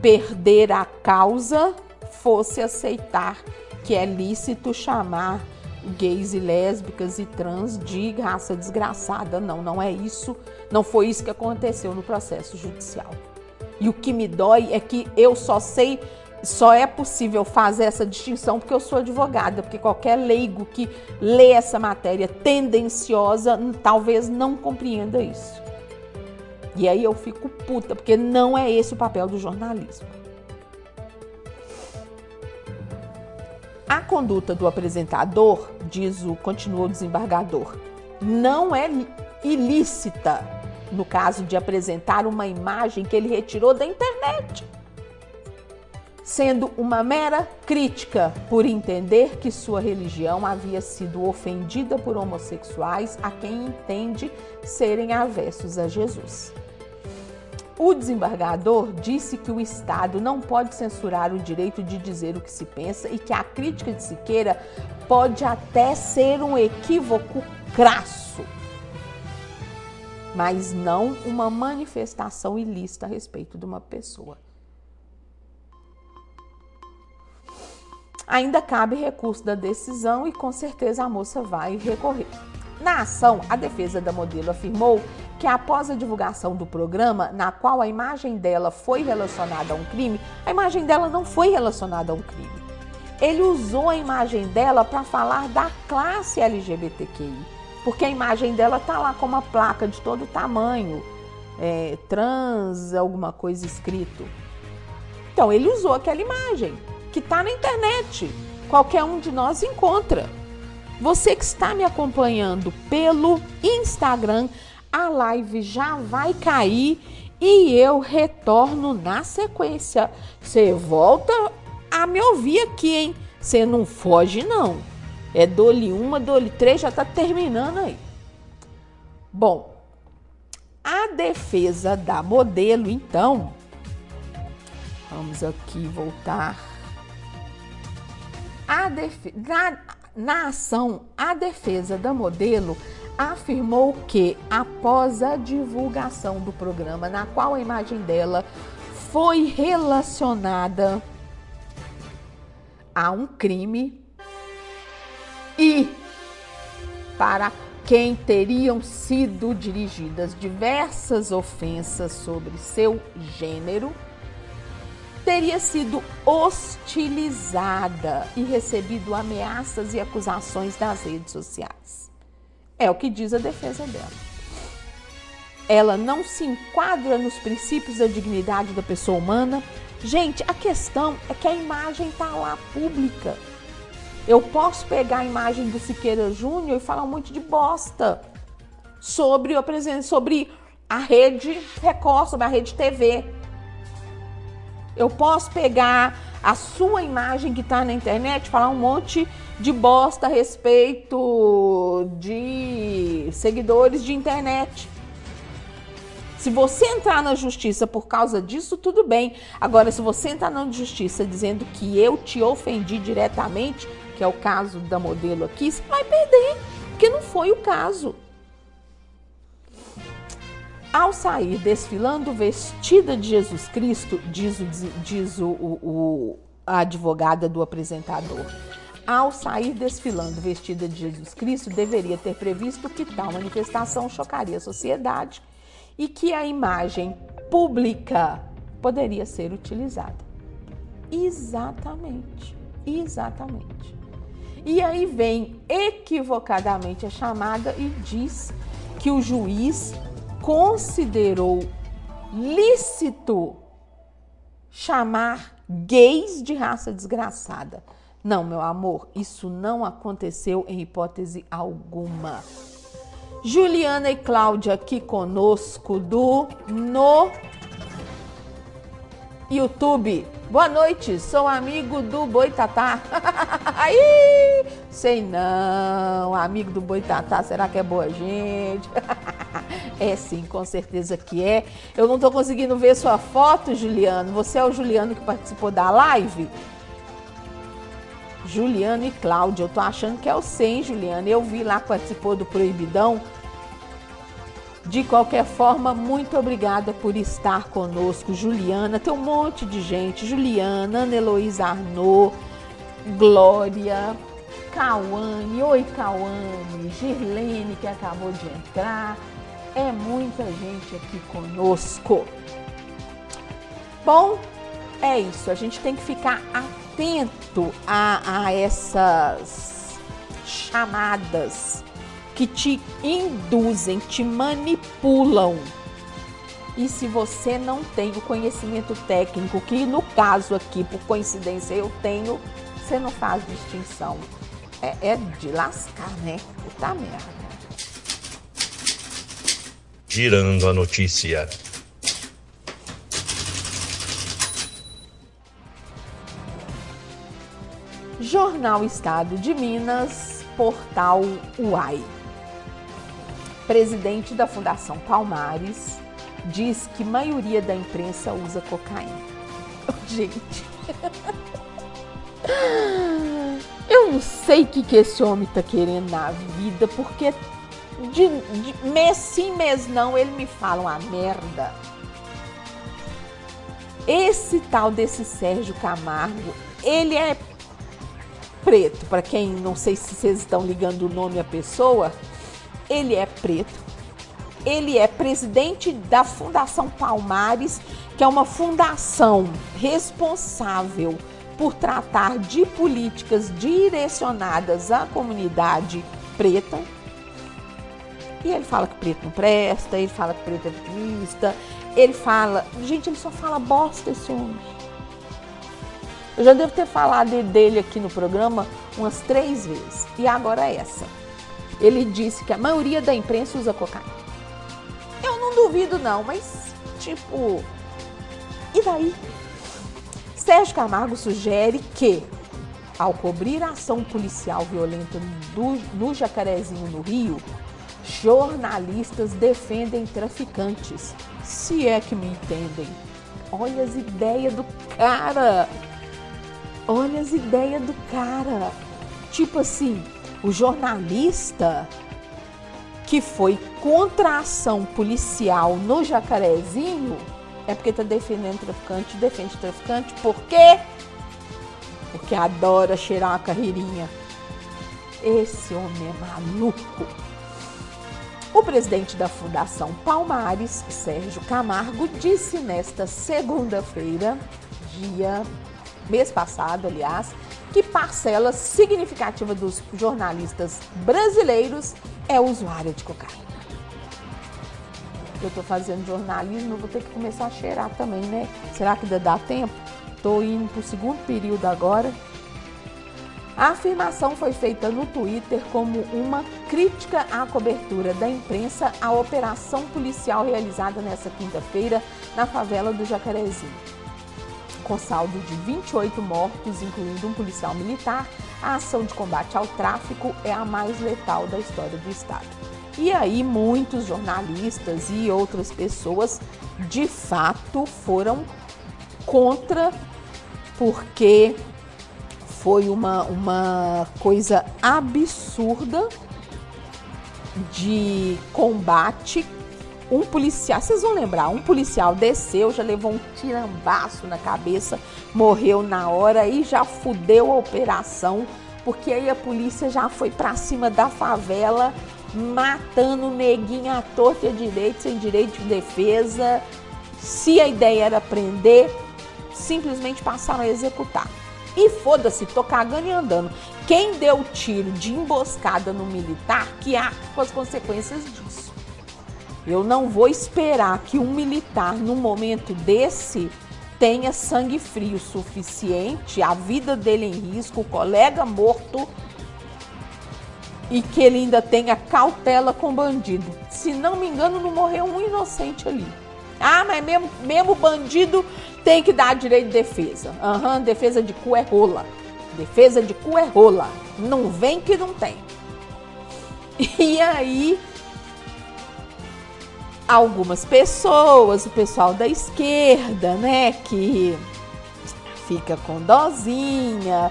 perder a causa fosse aceitar que é lícito chamar gays e lésbicas e trans de raça desgraçada. Não, não é isso. Não foi isso que aconteceu no processo judicial. E o que me dói é que eu só sei, só é possível fazer essa distinção porque eu sou advogada, porque qualquer leigo que lê essa matéria tendenciosa talvez não compreenda isso. E aí eu fico puta, porque não é esse o papel do jornalismo. A conduta do apresentador, diz o continuou o desembargador, não é ilícita no caso de apresentar uma imagem que ele retirou da internet, sendo uma mera crítica por entender que sua religião havia sido ofendida por homossexuais a quem entende serem avessos a Jesus. O desembargador disse que o Estado não pode censurar o direito de dizer o que se pensa e que a crítica de Siqueira pode até ser um equívoco crasso mas não uma manifestação ilícita a respeito de uma pessoa. Ainda cabe recurso da decisão e com certeza a moça vai recorrer. Na ação, a defesa da modelo afirmou que após a divulgação do programa, na qual a imagem dela foi relacionada a um crime, a imagem dela não foi relacionada a um crime. Ele usou a imagem dela para falar da classe LGBTQI porque a imagem dela tá lá com uma placa de todo tamanho, é, trans, alguma coisa escrito. Então ele usou aquela imagem que está na internet. Qualquer um de nós encontra. Você que está me acompanhando pelo Instagram, a live já vai cair e eu retorno na sequência. Você volta a me ouvir aqui, hein? Você não foge, não. É dole uma, dole três, já está terminando aí. Bom, a defesa da modelo, então, vamos aqui voltar. A na, na ação, a defesa da modelo afirmou que, após a divulgação do programa, na qual a imagem dela foi relacionada a um crime e para quem teriam sido dirigidas diversas ofensas sobre seu gênero, teria sido hostilizada e recebido ameaças e acusações das redes sociais. É o que diz a defesa dela. Ela não se enquadra nos princípios da dignidade da pessoa humana. Gente, a questão é que a imagem está lá pública. Eu posso pegar a imagem do Siqueira Júnior e falar um monte de bosta sobre, sobre a rede Record, sobre a rede TV. Eu posso pegar a sua imagem que está na internet, falar um monte de bosta a respeito de seguidores de internet. Se você entrar na justiça por causa disso, tudo bem. Agora, se você entrar na justiça dizendo que eu te ofendi diretamente, que é o caso da modelo aqui, você vai perder, porque não foi o caso. Ao sair desfilando vestida de Jesus Cristo, diz, o, diz o, o, a advogada do apresentador, ao sair desfilando vestida de Jesus Cristo, deveria ter previsto que tal manifestação chocaria a sociedade e que a imagem pública poderia ser utilizada. Exatamente, exatamente. E aí vem equivocadamente a chamada e diz que o juiz considerou lícito chamar gays de raça desgraçada. Não, meu amor, isso não aconteceu em hipótese alguma. Juliana e Cláudia aqui conosco do no YouTube. Boa noite, sou amigo do Boitatá. Aí, sei não, amigo do Boitatá, será que é boa gente? é sim, com certeza que é. Eu não tô conseguindo ver sua foto, Juliano. Você é o Juliano que participou da live? Juliano e Cláudia, eu tô achando que é o 100, Juliano. Eu vi lá que participou do Proibidão. De qualquer forma, muito obrigada por estar conosco, Juliana. Tem um monte de gente: Juliana, Ana Heloísa Arnaud, Glória, Cauane, oi Cauane, Girlene que acabou de entrar. É muita gente aqui conosco. Bom, é isso. A gente tem que ficar atento a, a essas chamadas que te induzem, te manipulam. E se você não tem o conhecimento técnico, que no caso aqui, por coincidência, eu tenho, você não faz distinção. É, é de lascar, né? Puta merda. Girando a notícia. Jornal Estado de Minas, portal UAI presidente da Fundação Palmares, diz que maioria da imprensa usa cocaína. Gente, eu não sei o que, que esse homem tá querendo na vida, porque de, de mês sim, mês não, ele me fala uma merda. Esse tal desse Sérgio Camargo, ele é preto, para quem não sei se vocês estão ligando o nome à pessoa, ele é preto, ele é presidente da Fundação Palmares, que é uma fundação responsável por tratar de políticas direcionadas à comunidade preta. E ele fala que preto não presta, ele fala que preto é vitimista, ele fala. Gente, ele só fala bosta esse homem. Eu já devo ter falado dele aqui no programa umas três vezes. E agora é essa ele disse que a maioria da imprensa usa cocaína. Eu não duvido não, mas tipo, e daí? Sérgio Camargo sugere que, ao cobrir a ação policial violenta do, no Jacarezinho, no Rio, jornalistas defendem traficantes. Se é que me entendem. Olha as ideias do cara. Olha as ideias do cara. Tipo assim, o jornalista que foi contra a ação policial no Jacarezinho é porque está defendendo traficante, defende traficante, por quê? Porque adora cheirar uma carreirinha. Esse homem é maluco. O presidente da Fundação Palmares, Sérgio Camargo, disse nesta segunda-feira, dia, mês passado, aliás, que parcela significativa dos jornalistas brasileiros é usuária de cocaína. Eu estou fazendo jornalismo, vou ter que começar a cheirar também, né? Será que dá tempo? Estou indo para o segundo período agora. A afirmação foi feita no Twitter como uma crítica à cobertura da imprensa à operação policial realizada nesta quinta-feira na favela do Jacarezinho. Com saldo de 28 mortos, incluindo um policial militar, a ação de combate ao tráfico é a mais letal da história do Estado. E aí, muitos jornalistas e outras pessoas de fato foram contra, porque foi uma, uma coisa absurda de combate. Um policial, vocês vão lembrar, um policial desceu, já levou um tirambaço na cabeça, morreu na hora e já fudeu a operação, porque aí a polícia já foi para cima da favela matando neguinho à torta e à direita, sem direito de defesa. Se a ideia era prender, simplesmente passaram a executar. E foda-se, tô cagando e andando. Quem deu tiro de emboscada no militar, que há com as consequências disso. Eu não vou esperar que um militar, num momento desse, tenha sangue frio suficiente, a vida dele em risco, o colega morto e que ele ainda tenha cautela com bandido. Se não me engano, não morreu um inocente ali. Ah, mas mesmo, mesmo bandido tem que dar direito de defesa. Aham, uhum, defesa de cu é rola. Defesa de cu é rola. Não vem que não tem. E aí, algumas pessoas, o pessoal da esquerda, né, que fica com dozinha,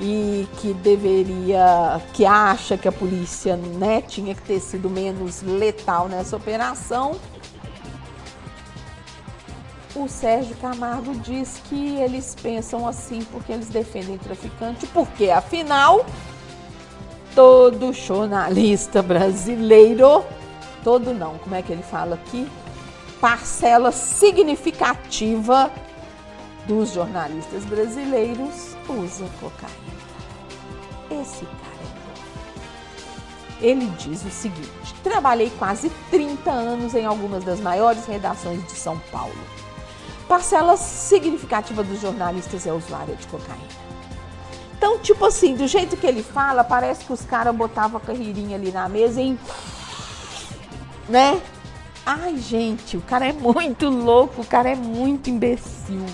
e que deveria, que acha que a polícia né, tinha que ter sido menos letal nessa operação. O Sérgio Camargo diz que eles pensam assim porque eles defendem traficante, porque afinal todo jornalista brasileiro, todo não, como é que ele fala aqui? Parcela significativa dos jornalistas brasileiros usa cocaína. Esse cara é Ele diz o seguinte: trabalhei quase 30 anos em algumas das maiores redações de São Paulo. Parcela significativa dos jornalistas é usuária de cocaína. Então, tipo assim, do jeito que ele fala, parece que os caras botavam a carreirinha ali na mesa e. né? Ai, gente, o cara é muito louco, o cara é muito imbecil.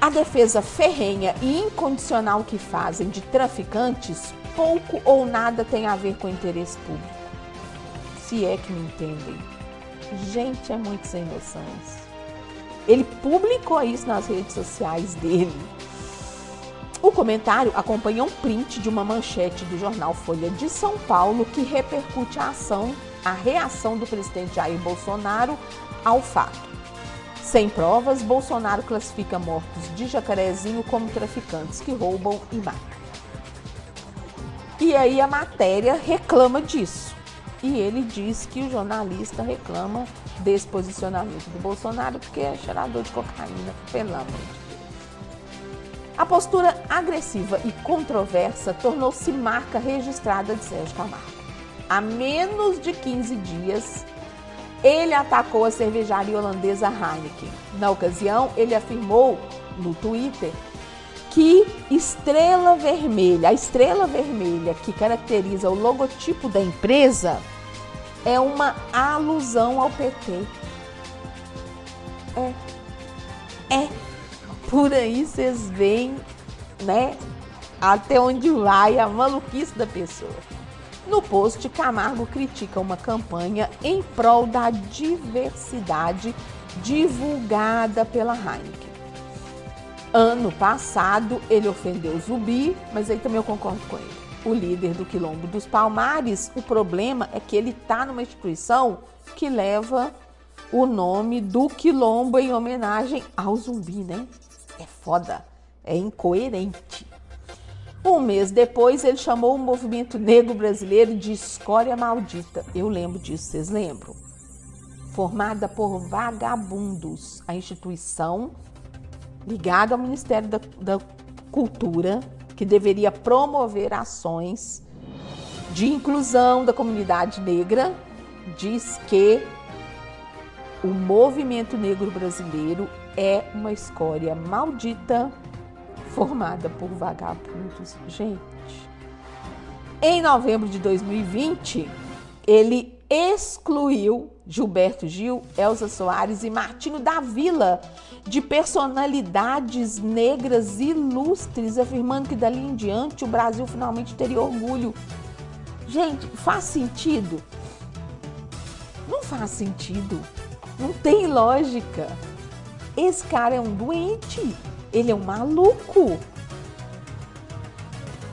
A defesa ferrenha e incondicional que fazem de traficantes pouco ou nada tem a ver com interesse público. Se é que me entendem. Gente, é muito sem noção isso. Ele publicou isso nas redes sociais dele. O comentário acompanha um print de uma manchete do jornal Folha de São Paulo que repercute a ação, a reação do presidente Jair Bolsonaro ao fato. Sem provas, Bolsonaro classifica mortos de Jacarezinho como traficantes que roubam e matam. E aí a matéria reclama disso. E ele diz que o jornalista reclama desse posicionamento do Bolsonaro porque é cheirador de cocaína, pelo amor de. A postura agressiva e controversa tornou-se marca registrada de Sérgio Camargo. Há menos de 15 dias, ele atacou a cervejaria holandesa Heineken. Na ocasião, ele afirmou no Twitter que estrela vermelha, a estrela vermelha que caracteriza o logotipo da empresa, é uma alusão ao PT. É. É. Por aí vocês veem, né? Até onde vai a maluquice da pessoa. No post, Camargo critica uma campanha em prol da diversidade divulgada pela Heineken. Ano passado, ele ofendeu Zubi, mas aí também eu concordo com ele. O líder do Quilombo dos Palmares, o problema é que ele está numa instituição que leva o nome do Quilombo em homenagem ao zumbi, né? É foda, é incoerente. Um mês depois, ele chamou o movimento negro brasileiro de escória maldita. Eu lembro disso, vocês lembram? Formada por vagabundos, a instituição ligado ao Ministério da, da Cultura, que deveria promover ações de inclusão da comunidade negra, diz que o movimento negro brasileiro é uma escória maldita formada por vagabundos. Gente, em novembro de 2020, ele excluiu Gilberto Gil, Elza Soares e Martinho da Vila de personalidades negras ilustres, afirmando que dali em diante o Brasil finalmente teria orgulho. Gente, faz sentido? Não faz sentido. Não tem lógica. Esse cara é um doente. Ele é um maluco.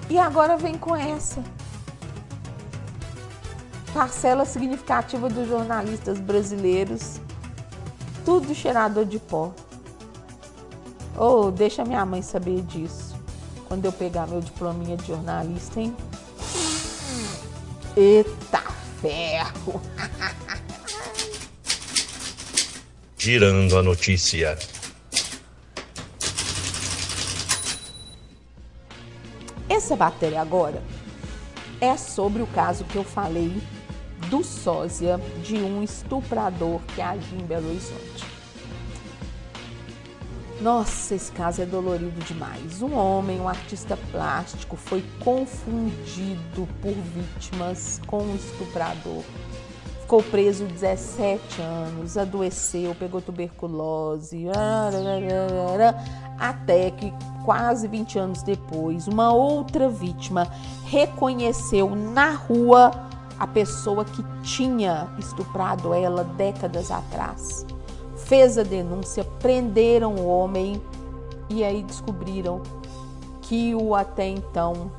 E agora vem com essa. Parcela significativa dos jornalistas brasileiros, tudo cheirador de pó. Oh, deixa minha mãe saber disso. Quando eu pegar meu diplominha de jornalista, hein? Eita ferro! Girando a notícia. Essa matéria agora é sobre o caso que eu falei do sósia de um estuprador que agiu em Belo Horizonte. Nossa, esse caso é dolorido demais. Um homem, um artista plástico, foi confundido por vítimas com um estuprador. Ficou preso 17 anos, adoeceu, pegou tuberculose, até que quase 20 anos depois, uma outra vítima reconheceu na rua a pessoa que tinha estuprado ela décadas atrás. Fez a denúncia, prenderam o homem e aí descobriram que o até então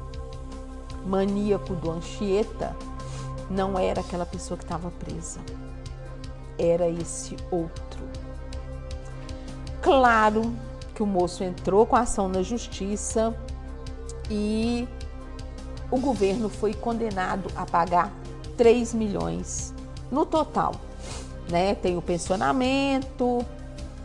maníaco do Anchieta não era aquela pessoa que estava presa, era esse outro. Claro que o moço entrou com a ação na justiça e o governo foi condenado a pagar 3 milhões no total né? Tem o pensionamento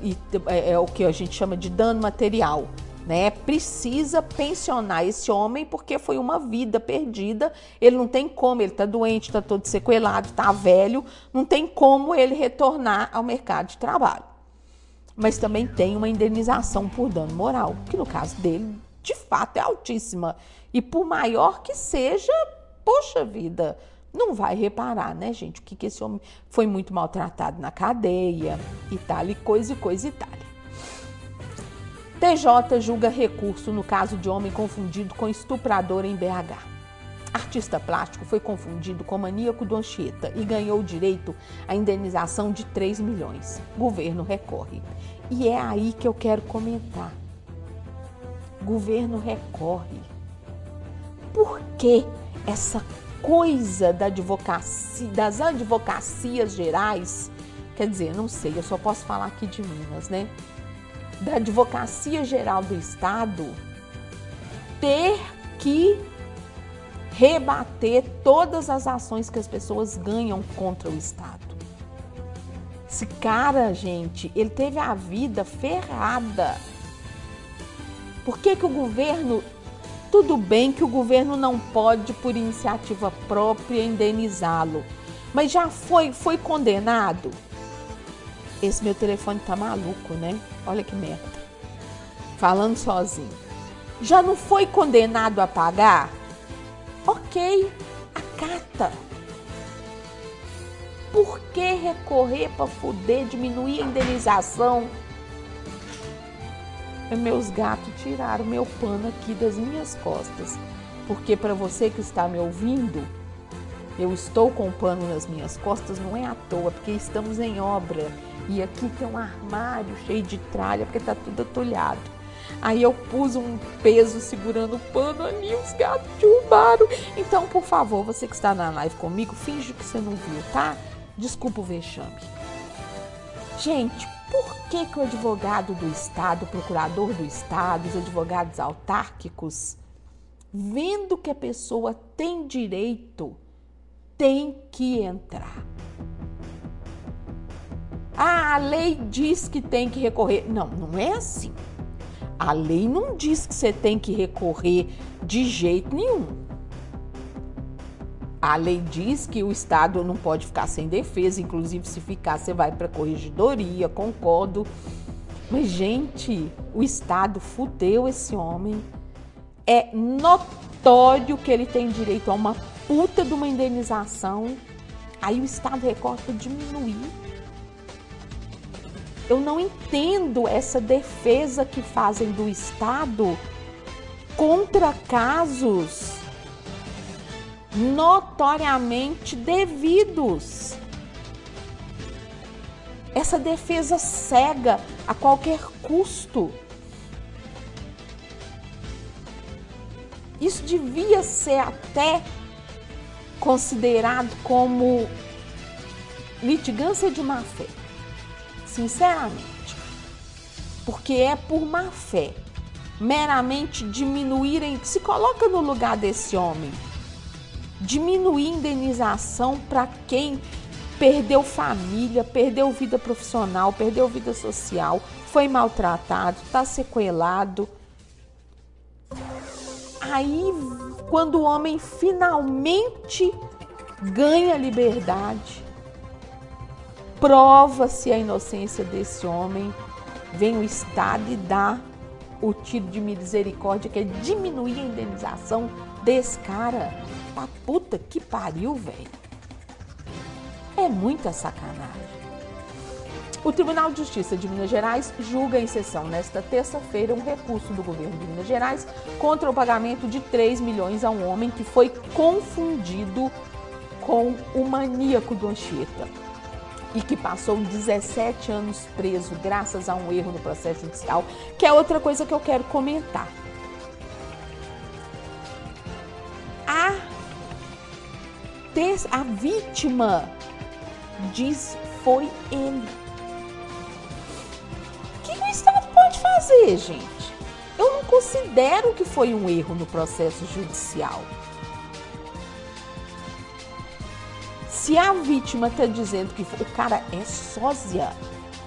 e é, é o que a gente chama de dano material. Né, precisa pensionar esse homem porque foi uma vida perdida. Ele não tem como, ele está doente, está todo sequelado, está velho, não tem como ele retornar ao mercado de trabalho. Mas também tem uma indenização por dano moral, que no caso dele, de fato, é altíssima. E por maior que seja, poxa vida, não vai reparar, né, gente? O que, que esse homem foi muito maltratado na cadeia e tal, e coisa e coisa e tal. TJ julga recurso no caso de homem confundido com estuprador em BH. Artista plástico foi confundido com maníaco do Anchieta e ganhou direito à indenização de 3 milhões. Governo recorre. E é aí que eu quero comentar. Governo recorre. Por que essa coisa da advocacia, das advocacias gerais, quer dizer, não sei, eu só posso falar aqui de Minas, né? Da advocacia geral do Estado ter que rebater todas as ações que as pessoas ganham contra o Estado. Esse cara, gente, ele teve a vida ferrada. Por que, que o governo tudo bem que o governo não pode, por iniciativa própria, indenizá-lo, mas já foi, foi condenado. Esse meu telefone tá maluco, né? Olha que merda. Falando sozinho. Já não foi condenado a pagar? Ok, acata. Por que recorrer para poder diminuir a indenização? meus gatos tiraram meu pano aqui das minhas costas. Porque para você que está me ouvindo, eu estou com o pano nas minhas costas, não é à toa, porque estamos em obra. E aqui tem um armário cheio de tralha, porque está tudo atolhado. Aí eu pus um peso segurando o pano ali, os gatos derrubaram. Então, por favor, você que está na live comigo, finge que você não viu, tá? Desculpa o vexame. Gente, por que, que o advogado do Estado, o procurador do Estado, os advogados autárquicos, vendo que a pessoa tem direito, tem que entrar? Ah, a lei diz que tem que recorrer. Não, não é assim. A lei não diz que você tem que recorrer de jeito nenhum. A lei diz que o Estado não pode ficar sem defesa, inclusive se ficar, você vai para a corregedoria, concordo. Mas, gente, o Estado fudeu esse homem. É notório que ele tem direito a uma puta de uma indenização. Aí o Estado recorta para diminuir. Eu não entendo essa defesa que fazem do Estado contra casos notoriamente devidos. Essa defesa cega a qualquer custo. Isso devia ser até considerado como litigância de má fé. Sinceramente. Porque é por má fé. Meramente diminuírem. Se coloca no lugar desse homem. Diminuir indenização para quem perdeu família, perdeu vida profissional, perdeu vida social, foi maltratado, está sequelado. Aí, quando o homem finalmente ganha liberdade, prova-se a inocência desse homem, vem o Estado e dá o tiro de misericórdia, que é diminuir a indenização desse cara. Puta que pariu, velho. É muita sacanagem. O Tribunal de Justiça de Minas Gerais julga em sessão nesta terça-feira um recurso do governo de Minas Gerais contra o pagamento de 3 milhões a um homem que foi confundido com o maníaco do Anchieta e que passou 17 anos preso graças a um erro no processo judicial, que é outra coisa que eu quero comentar. A, a vítima diz foi ele. O que o Estado pode fazer, gente? Eu não considero que foi um erro no processo judicial. Se a vítima está dizendo que o cara é sósia,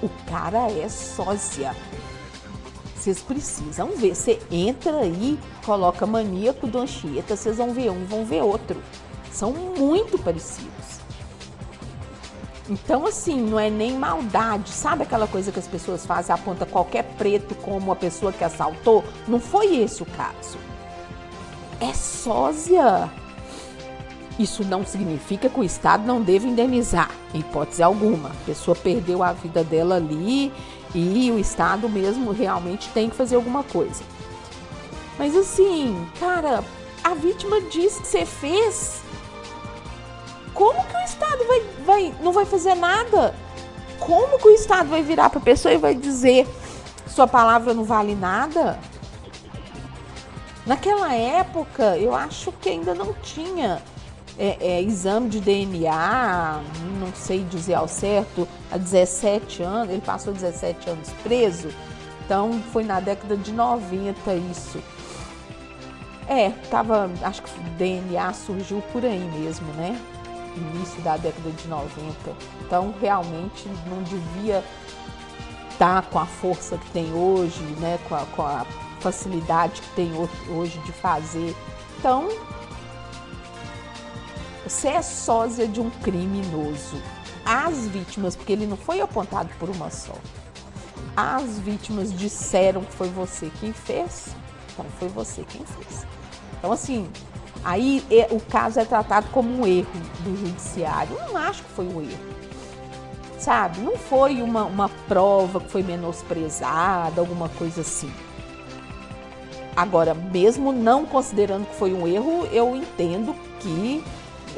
o cara é sósia. Vocês precisam ver. Você entra aí, coloca maníaco do Anchieta, vocês vão ver um, vão ver outro. São muito parecidos. Então, assim, não é nem maldade. Sabe aquela coisa que as pessoas fazem, aponta qualquer preto como a pessoa que assaltou? Não foi esse o caso. É sósia. Isso não significa que o Estado não deve indenizar, em hipótese alguma. A pessoa perdeu a vida dela ali e o Estado mesmo realmente tem que fazer alguma coisa. Mas assim, cara, a vítima diz que você fez como que o Estado vai, vai, não vai fazer nada? Como que o Estado vai virar para a pessoa e vai dizer sua palavra não vale nada? Naquela época, eu acho que ainda não tinha é, é, exame de DNA, não sei dizer ao certo, há 17 anos, ele passou 17 anos preso, então foi na década de 90 isso. É, tava, acho que DNA surgiu por aí mesmo, né? início da década de 90. Então, realmente não devia estar com a força que tem hoje, né? com, a, com a facilidade que tem hoje de fazer. Então, você é sósia de um criminoso. As vítimas, porque ele não foi apontado por uma só. As vítimas disseram que foi você quem fez, então foi você quem fez. Então, assim, Aí o caso é tratado como um erro do judiciário. Eu não acho que foi um erro. Sabe? Não foi uma, uma prova que foi menosprezada, alguma coisa assim. Agora, mesmo não considerando que foi um erro, eu entendo que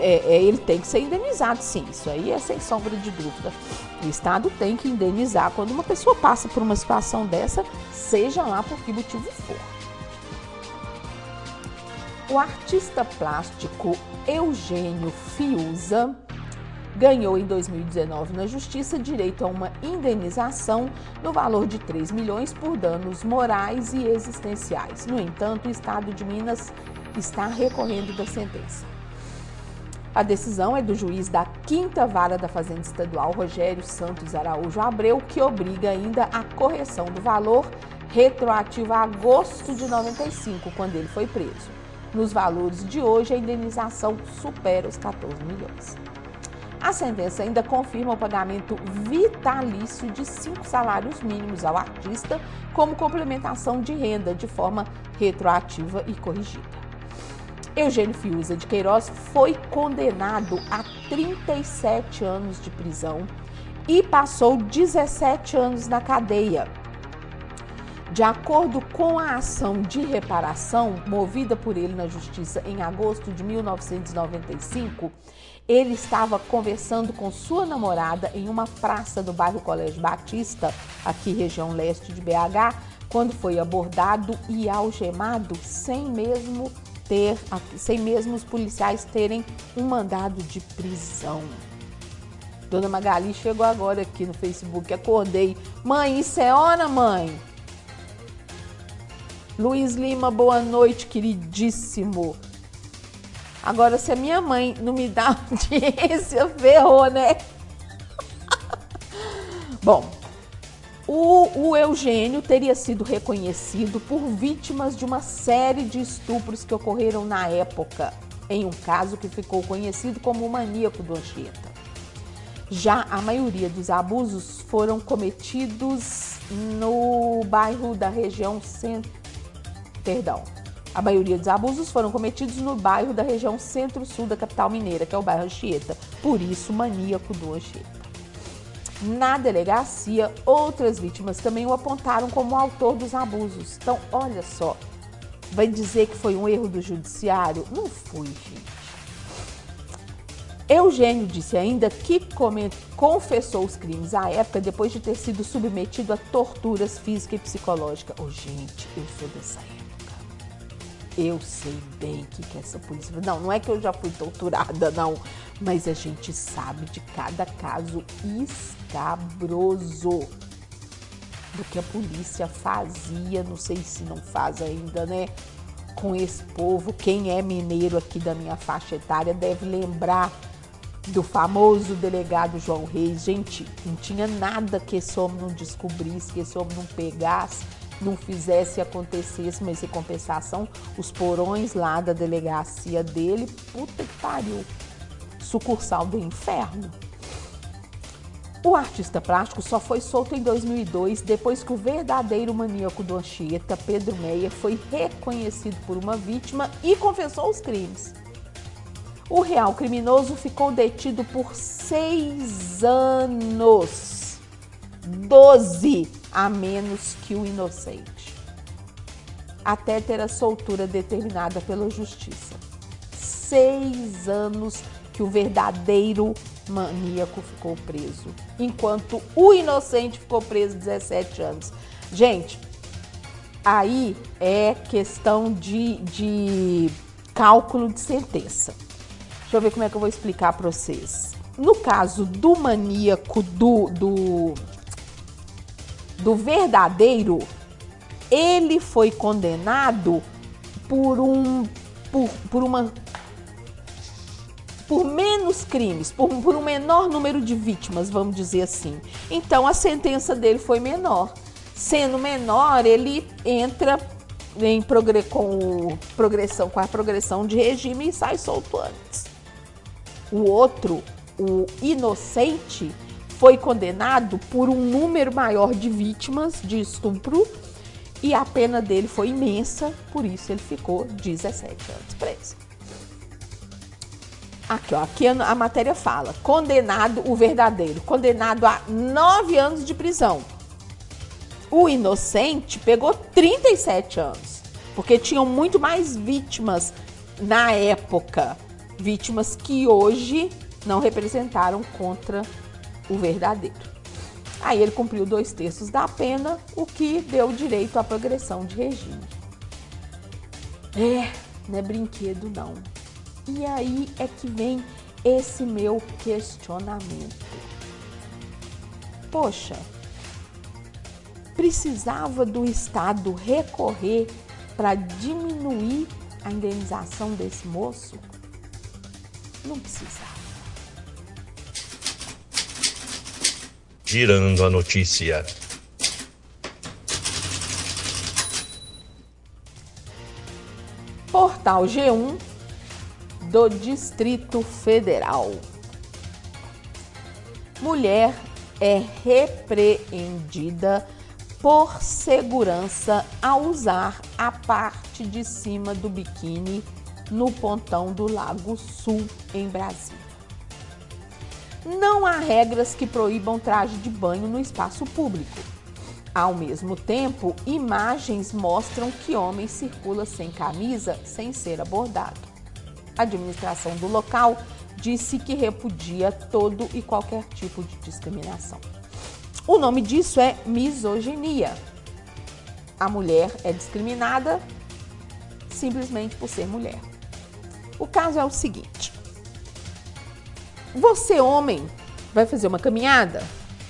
é, é, ele tem que ser indenizado, sim. Isso aí é sem sombra de dúvida. O Estado tem que indenizar quando uma pessoa passa por uma situação dessa, seja lá por que motivo for. O artista plástico Eugênio Fiuza ganhou em 2019 na Justiça direito a uma indenização no valor de 3 milhões por danos morais e existenciais. No entanto, o Estado de Minas está recorrendo da sentença. A decisão é do juiz da Quinta Vara da Fazenda Estadual, Rogério Santos Araújo Abreu, que obriga ainda a correção do valor retroativo a agosto de 95, quando ele foi preso. Nos valores de hoje, a indenização supera os 14 milhões. A sentença ainda confirma o pagamento vitalício de cinco salários mínimos ao artista como complementação de renda de forma retroativa e corrigida. Eugênio Fiuza de Queiroz foi condenado a 37 anos de prisão e passou 17 anos na cadeia. De acordo com a ação de reparação movida por ele na Justiça em agosto de 1995, ele estava conversando com sua namorada em uma praça do bairro Colégio Batista, aqui região leste de BH, quando foi abordado e algemado sem mesmo ter, sem mesmo os policiais terem um mandado de prisão. Dona Magali chegou agora aqui no Facebook, acordei. Mãe, isso é hora, mãe? Luiz Lima, boa noite, queridíssimo. Agora, se a minha mãe não me dá audiência, ferrou, né? Bom, o, o, Eugênio teria sido reconhecido por vítimas de uma série de estupros que ocorreram na época, em um caso que ficou conhecido como o maníaco do Anchieta. Já a maioria dos abusos foram cometidos no bairro da região centro. Perdão, a maioria dos abusos foram cometidos no bairro da região centro-sul da capital mineira, que é o bairro Anchieta. Por isso, maníaco do Anchieta. Na delegacia, outras vítimas também o apontaram como autor dos abusos. Então, olha só, vai dizer que foi um erro do judiciário? Não foi, gente. Eugênio disse ainda que confessou os crimes à época depois de ter sido submetido a torturas física e psicológica. Oh, gente, eu sou dessa eu sei bem que, que essa polícia. Não, não é que eu já fui torturada, não. Mas a gente sabe de cada caso escabroso do que a polícia fazia. Não sei se não faz ainda, né? Com esse povo. Quem é mineiro aqui da minha faixa etária deve lembrar do famoso delegado João Reis. Gente, não tinha nada que esse homem não descobrisse, que esse homem não pegasse não fizesse acontecesse, mas em compensação, os porões lá da delegacia dele, puta que pariu, sucursal do inferno. O artista plástico só foi solto em 2002, depois que o verdadeiro maníaco do Anchieta, Pedro Meia, foi reconhecido por uma vítima e confessou os crimes. O real criminoso ficou detido por seis anos. Doze a menos que o inocente, até ter a soltura determinada pela justiça. Seis anos que o verdadeiro maníaco ficou preso, enquanto o inocente ficou preso 17 anos. Gente, aí é questão de, de cálculo de sentença. Deixa eu ver como é que eu vou explicar para vocês. No caso do maníaco do, do do verdadeiro, ele foi condenado por um por, por uma por menos crimes, por, por um menor número de vítimas, vamos dizer assim. Então a sentença dele foi menor. Sendo menor, ele entra em progre, com progressão com a progressão de regime e sai solto antes. O outro, o inocente, foi condenado por um número maior de vítimas de estupro e a pena dele foi imensa, por isso ele ficou 17 anos preso. Aqui, ó, aqui a matéria fala: condenado o verdadeiro, condenado a nove anos de prisão. O inocente pegou 37 anos, porque tinham muito mais vítimas na época, vítimas que hoje não representaram contra o verdadeiro. Aí ele cumpriu dois terços da pena, o que deu direito à progressão de regime. É, não é brinquedo não. E aí é que vem esse meu questionamento. Poxa, precisava do Estado recorrer para diminuir a indenização desse moço? Não precisava. Girando a notícia. Portal G1 do Distrito Federal. Mulher é repreendida por segurança ao usar a parte de cima do biquíni no pontão do Lago Sul, em Brasília. Não há regras que proíbam traje de banho no espaço público. Ao mesmo tempo, imagens mostram que homem circula sem camisa sem ser abordado. A administração do local disse que repudia todo e qualquer tipo de discriminação. O nome disso é misoginia. A mulher é discriminada simplesmente por ser mulher. O caso é o seguinte: você, homem, vai fazer uma caminhada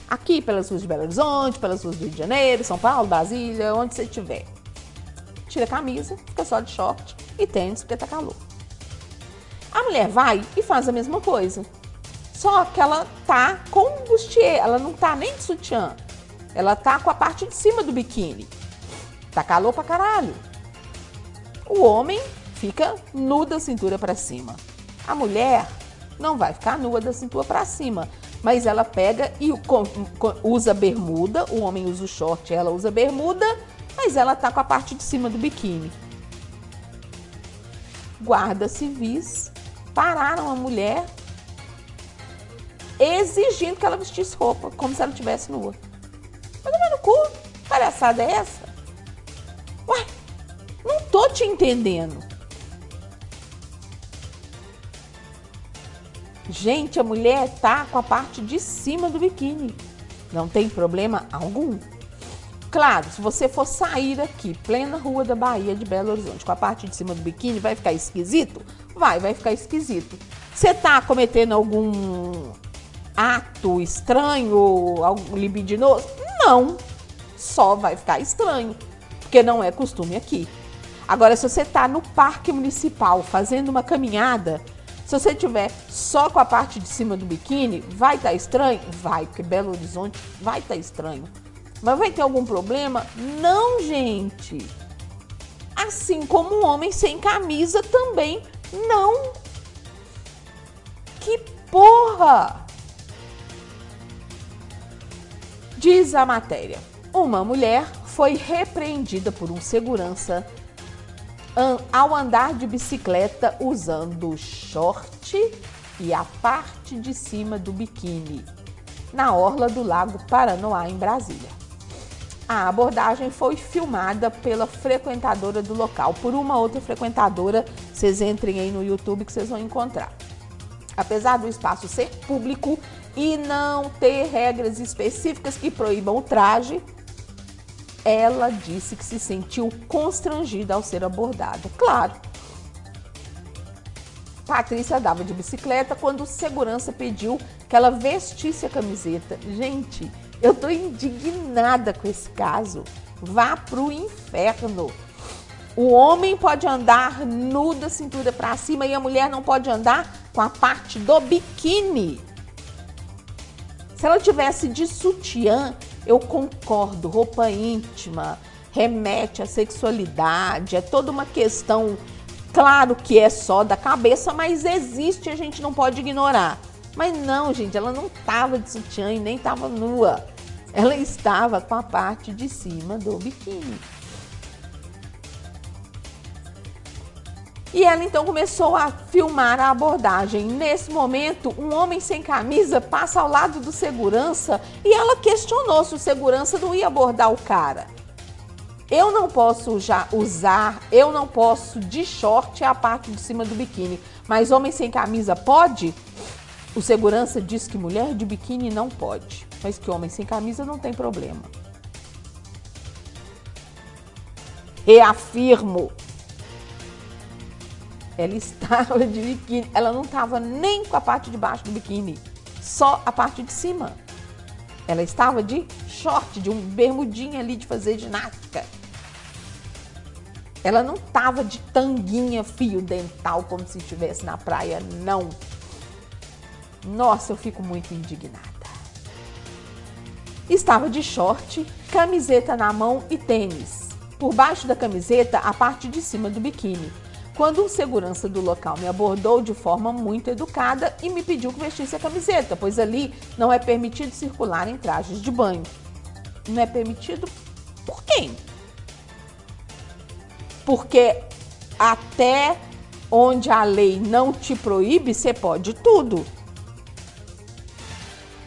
aqui pelas ruas de Belo Horizonte, pelas ruas do Rio de Janeiro, São Paulo, Brasília, onde você estiver. Tira a camisa, fica só de short e tênis porque tá calor. A mulher vai e faz a mesma coisa. Só que ela tá com bustier, ela não tá nem de sutiã. Ela tá com a parte de cima do biquíni. Tá calor pra caralho. O homem fica nu da cintura para cima. A mulher não vai ficar nua da cintura para cima, mas ela pega e usa bermuda, o homem usa o short, ela usa bermuda, mas ela tá com a parte de cima do biquíni. Guarda civis pararam a mulher exigindo que ela vestisse roupa, como se ela estivesse nua. Mas no cu, palhaçada é essa? Ué, não tô te entendendo. Gente, a mulher tá com a parte de cima do biquíni. Não tem problema algum. Claro, se você for sair aqui, plena rua da Bahia de Belo Horizonte, com a parte de cima do biquíni, vai ficar esquisito? Vai, vai ficar esquisito. Você tá cometendo algum ato estranho, algo libidinoso? Não. Só vai ficar estranho, porque não é costume aqui. Agora, se você tá no parque municipal fazendo uma caminhada, se você tiver só com a parte de cima do biquíni, vai estar tá estranho? Vai, porque Belo Horizonte vai estar tá estranho. Mas vai ter algum problema? Não, gente. Assim como um homem sem camisa também não. Que porra! Diz a matéria: uma mulher foi repreendida por um segurança ao andar de bicicleta usando short e a parte de cima do biquíni na orla do Lago Paranoá, em Brasília. A abordagem foi filmada pela frequentadora do local, por uma outra frequentadora. Vocês entrem aí no YouTube que vocês vão encontrar. Apesar do espaço ser público e não ter regras específicas que proíbam o traje, ela disse que se sentiu constrangida ao ser abordada. Claro. Patrícia andava de bicicleta quando o segurança pediu que ela vestisse a camiseta. Gente, eu tô indignada com esse caso. Vá pro inferno. O homem pode andar nu da cintura para cima e a mulher não pode andar com a parte do biquíni. Se ela tivesse de sutiã, eu concordo, roupa íntima remete à sexualidade, é toda uma questão, claro que é só da cabeça, mas existe, a gente não pode ignorar. Mas não, gente, ela não estava de sutiã e nem estava nua. Ela estava com a parte de cima do biquíni. E ela então começou a filmar a abordagem. Nesse momento, um homem sem camisa passa ao lado do segurança e ela questionou se o segurança não ia abordar o cara. Eu não posso já usar, eu não posso de short a parte de cima do biquíni, mas homem sem camisa pode? O segurança diz que mulher de biquíni não pode, mas que homem sem camisa não tem problema. Reafirmo. Ela estava de biquíni, ela não estava nem com a parte de baixo do biquíni, só a parte de cima. Ela estava de short, de um bermudinho ali de fazer ginástica. Ela não estava de tanguinha fio dental como se estivesse na praia, não. Nossa, eu fico muito indignada. Estava de short, camiseta na mão e tênis. Por baixo da camiseta, a parte de cima do biquíni. Quando um segurança do local me abordou de forma muito educada e me pediu que vestisse a camiseta, pois ali não é permitido circular em trajes de banho. Não é permitido por quem? Porque até onde a lei não te proíbe, você pode tudo.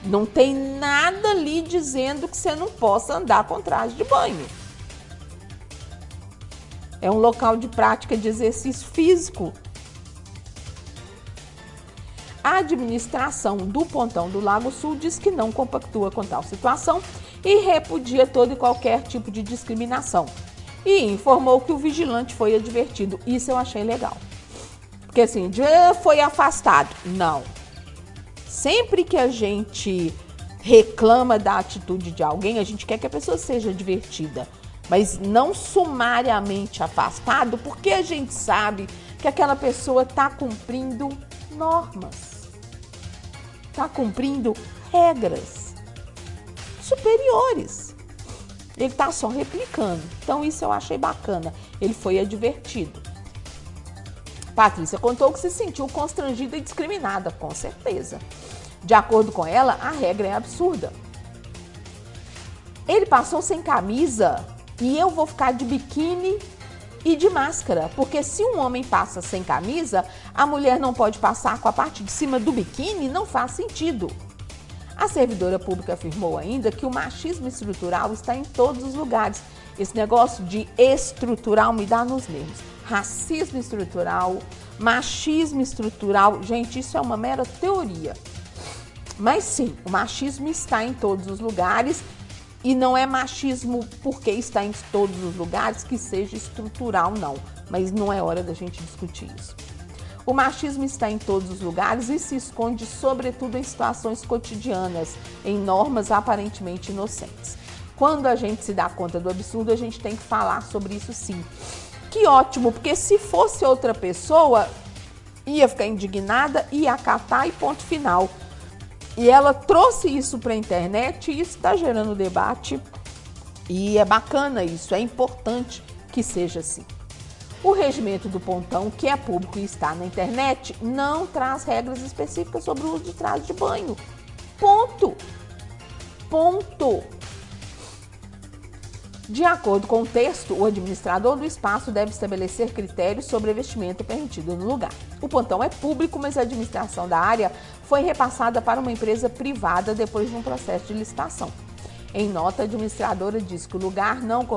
Não tem nada ali dizendo que você não possa andar com traje de banho. É um local de prática de exercício físico. A administração do Pontão do Lago Sul diz que não compactua com tal situação e repudia todo e qualquer tipo de discriminação. E informou que o vigilante foi advertido. Isso eu achei legal. Porque assim, foi afastado. Não. Sempre que a gente reclama da atitude de alguém, a gente quer que a pessoa seja advertida. Mas não sumariamente afastado, porque a gente sabe que aquela pessoa está cumprindo normas, está cumprindo regras superiores. Ele está só replicando. Então, isso eu achei bacana. Ele foi advertido. Patrícia contou que se sentiu constrangida e discriminada, com certeza. De acordo com ela, a regra é absurda. Ele passou sem camisa e eu vou ficar de biquíni e de máscara, porque se um homem passa sem camisa, a mulher não pode passar com a parte de cima do biquíni, não faz sentido. A servidora pública afirmou ainda que o machismo estrutural está em todos os lugares. Esse negócio de estrutural me dá nos nervos. Racismo estrutural, machismo estrutural, gente, isso é uma mera teoria. Mas sim, o machismo está em todos os lugares e não é machismo porque está em todos os lugares que seja estrutural, não. Mas não é hora da gente discutir isso. O machismo está em todos os lugares e se esconde, sobretudo, em situações cotidianas, em normas aparentemente inocentes. Quando a gente se dá conta do absurdo, a gente tem que falar sobre isso sim. Que ótimo, porque se fosse outra pessoa, ia ficar indignada, ia acatar e ponto final. E ela trouxe isso para a internet e isso está gerando debate. E é bacana isso, é importante que seja assim. O regimento do pontão, que é público e está na internet, não traz regras específicas sobre o uso de traje de banho. Ponto. Ponto. De acordo com o texto, o administrador do espaço deve estabelecer critérios sobre a vestimenta permitida no lugar. O pontão é público, mas a administração da área foi repassada para uma empresa privada depois de um processo de licitação. Em nota, a administradora diz que o lugar não,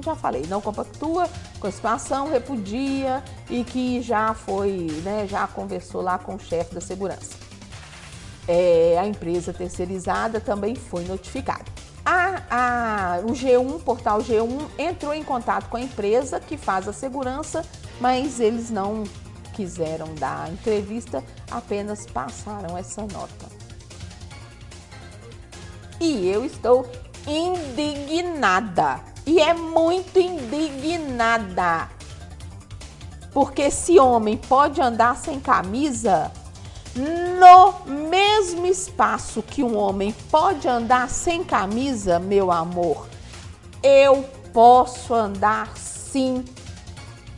já falei, não compactua com a situação, repudia e que já foi, né, já conversou lá com o chefe da segurança. É, a empresa terceirizada também foi notificada. A, a, o G1, portal G1, entrou em contato com a empresa que faz a segurança, mas eles não quiseram dar entrevista, apenas passaram essa nota. E eu estou indignada. E é muito indignada. Porque esse homem pode andar sem camisa no mesmo espaço que um homem pode andar sem camisa, meu amor. Eu posso andar sim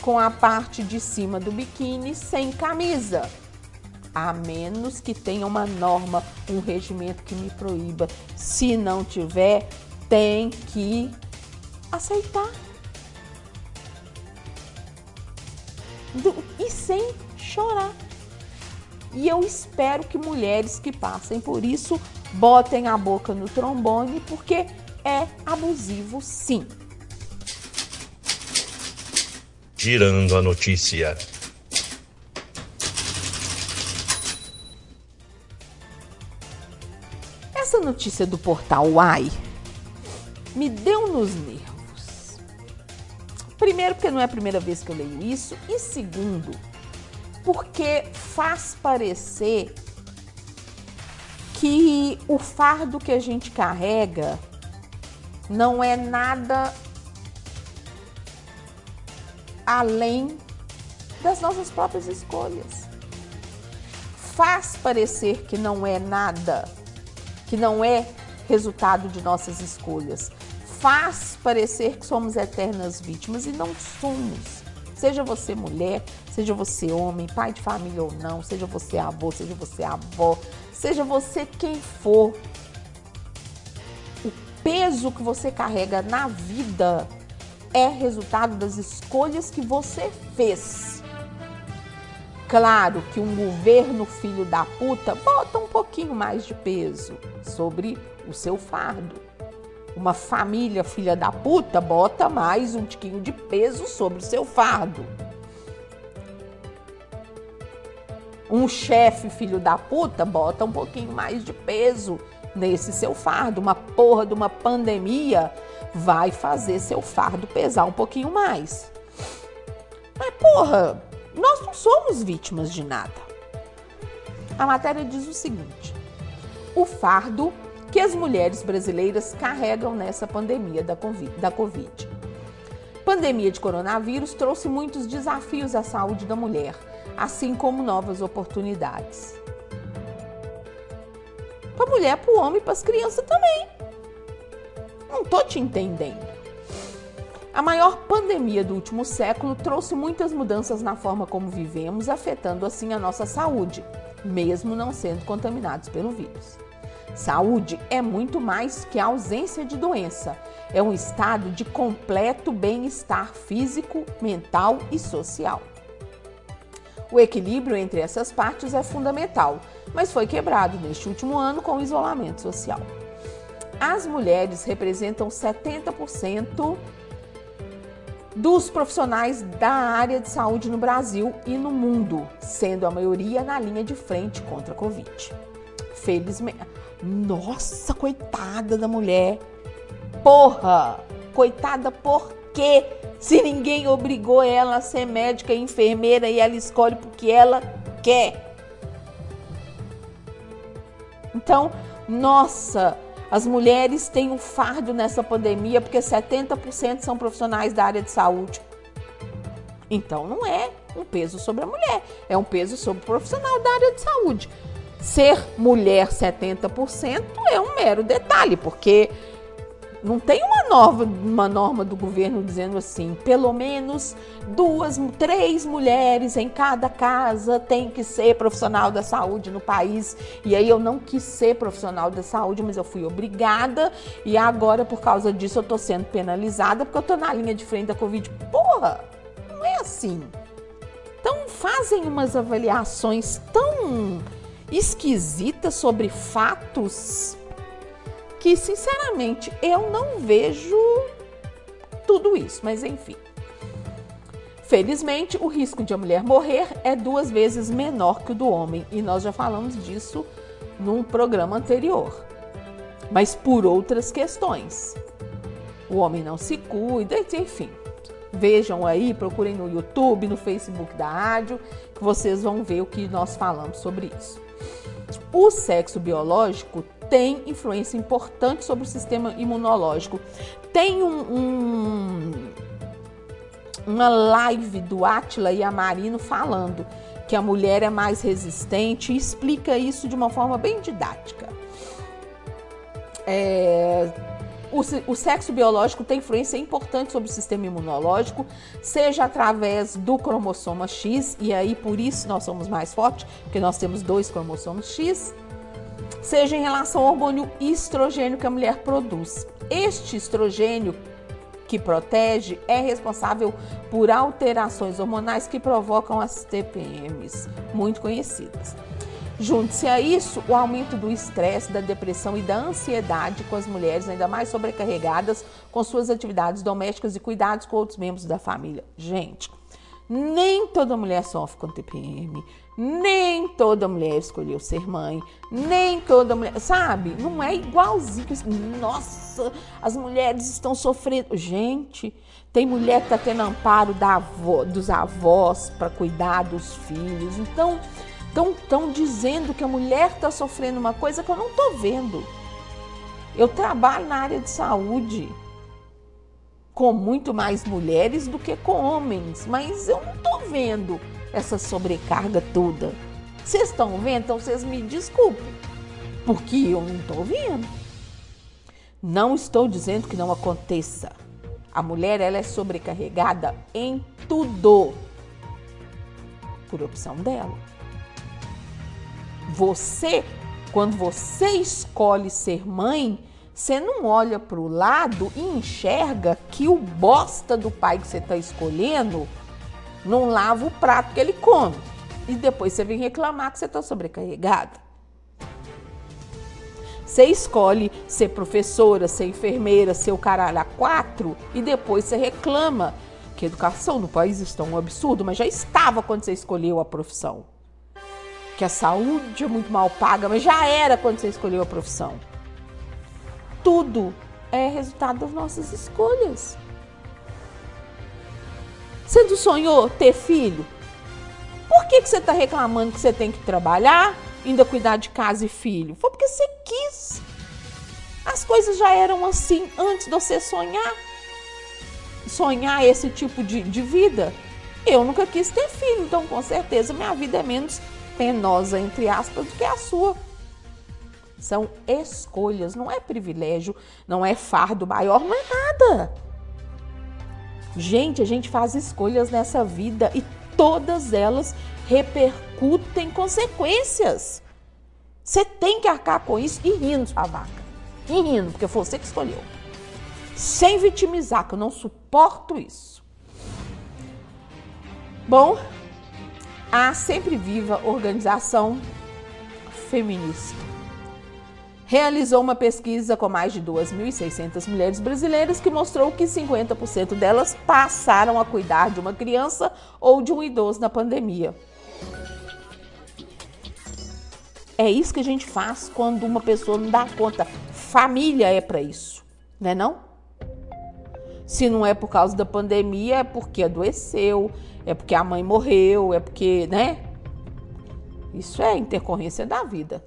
com a parte de cima do biquíni sem camisa a menos que tenha uma norma, um regimento que me proíba. Se não tiver, tem que aceitar. E sem chorar. E eu espero que mulheres que passem por isso botem a boca no trombone, porque é abusivo sim. Girando a notícia. Essa notícia do portal Uai me deu nos nervos. Primeiro, porque não é a primeira vez que eu leio isso, e segundo, porque faz parecer que o fardo que a gente carrega não é nada além das nossas próprias escolhas. Faz parecer que não é nada que não é resultado de nossas escolhas. Faz parecer que somos eternas vítimas e não somos. Seja você mulher, seja você homem, pai de família ou não, seja você avô, seja você avó, seja você quem for. O peso que você carrega na vida é resultado das escolhas que você fez. Claro que um governo filho da puta bota um pouquinho mais de peso sobre o seu fardo uma família filha da puta bota mais um tiquinho de peso sobre o seu fardo. Um chefe filho da puta bota um pouquinho mais de peso nesse seu fardo. Uma porra de uma pandemia vai fazer seu fardo pesar um pouquinho mais. Mas porra, nós não somos vítimas de nada. A matéria diz o seguinte: o fardo que as mulheres brasileiras carregam nessa pandemia da Covid. Pandemia de coronavírus trouxe muitos desafios à saúde da mulher, assim como novas oportunidades. Para a mulher, para o homem e para as crianças também. Não tô te entendendo. A maior pandemia do último século trouxe muitas mudanças na forma como vivemos, afetando assim a nossa saúde, mesmo não sendo contaminados pelo vírus. Saúde é muito mais que a ausência de doença. É um estado de completo bem-estar físico, mental e social. O equilíbrio entre essas partes é fundamental, mas foi quebrado neste último ano com o isolamento social. As mulheres representam 70% dos profissionais da área de saúde no Brasil e no mundo, sendo a maioria na linha de frente contra a Covid. Felizmente, nossa, coitada da mulher. Porra! Coitada por quê? Se ninguém obrigou ela a ser médica e enfermeira e ela escolhe porque ela quer. Então, nossa, as mulheres têm um fardo nessa pandemia porque 70% são profissionais da área de saúde. Então, não é um peso sobre a mulher, é um peso sobre o profissional da área de saúde. Ser mulher 70% é um mero detalhe, porque não tem uma norma, uma norma do governo dizendo assim, pelo menos duas, três mulheres em cada casa tem que ser profissional da saúde no país. E aí eu não quis ser profissional da saúde, mas eu fui obrigada e agora por causa disso eu tô sendo penalizada porque eu tô na linha de frente da Covid. Porra, não é assim. Então fazem umas avaliações tão esquisita sobre fatos que, sinceramente, eu não vejo tudo isso, mas enfim. Felizmente, o risco de a mulher morrer é duas vezes menor que o do homem, e nós já falamos disso num programa anterior. Mas por outras questões. O homem não se cuida, enfim. Vejam aí, procurem no YouTube, no Facebook da rádio, que vocês vão ver o que nós falamos sobre isso. O sexo biológico tem influência importante sobre o sistema imunológico. Tem um, um, uma live do Atila e a Marino falando que a mulher é mais resistente e explica isso de uma forma bem didática. É, o, sexo biológico tem influência importante sobre o sistema imunológico, seja através do cromossoma X, e aí por isso nós somos mais fortes, porque nós temos dois cromossomos X, seja em relação ao hormônio estrogênio que a mulher produz. Este estrogênio que protege é responsável por alterações hormonais que provocam as TPMs, muito conhecidas. Junte-se a isso o aumento do estresse, da depressão e da ansiedade com as mulheres ainda mais sobrecarregadas com suas atividades domésticas e cuidados com outros membros da família. Gente, nem toda mulher sofre com TPM, nem toda mulher escolheu ser mãe, nem toda mulher, sabe? Não é igualzinho. Nossa, as mulheres estão sofrendo. Gente, tem mulher que está tendo amparo da avó, dos avós para cuidar dos filhos. Então, estão dizendo que a mulher está sofrendo uma coisa que eu não estou vendo. Eu trabalho na área de saúde com muito mais mulheres do que com homens, mas eu não estou vendo essa sobrecarga toda. Vocês estão vendo? Então vocês me desculpem, porque eu não estou vendo. Não estou dizendo que não aconteça. A mulher ela é sobrecarregada em tudo por opção dela. Você, quando você escolhe ser mãe, você não olha para o lado e enxerga que o bosta do pai que você está escolhendo não lava o prato que ele come. E depois você vem reclamar que você está sobrecarregada. Você escolhe ser professora, ser enfermeira, ser o caralho a quatro e depois você reclama que a educação no país está um absurdo, mas já estava quando você escolheu a profissão. Que a saúde é muito mal paga, mas já era quando você escolheu a profissão. Tudo é resultado das nossas escolhas. Você não sonhou ter filho? Por que, que você está reclamando que você tem que trabalhar, ainda cuidar de casa e filho? Foi porque você quis. As coisas já eram assim antes de você sonhar. Sonhar esse tipo de, de vida. Eu nunca quis ter filho, então com certeza minha vida é menos penosa, entre aspas, do que a sua. São escolhas, não é privilégio, não é fardo maior, não é nada. Gente, a gente faz escolhas nessa vida e todas elas repercutem consequências. Você tem que arcar com isso e rindo, sua vaca. E rindo, porque foi você que escolheu. Sem vitimizar, que eu não suporto isso. Bom, a Sempre Viva organização feminista realizou uma pesquisa com mais de 2.600 mulheres brasileiras que mostrou que 50% delas passaram a cuidar de uma criança ou de um idoso na pandemia. É isso que a gente faz quando uma pessoa não dá conta. Família é para isso, né não? Se não é por causa da pandemia, é porque adoeceu, é porque a mãe morreu, é porque, né? Isso é intercorrência da vida.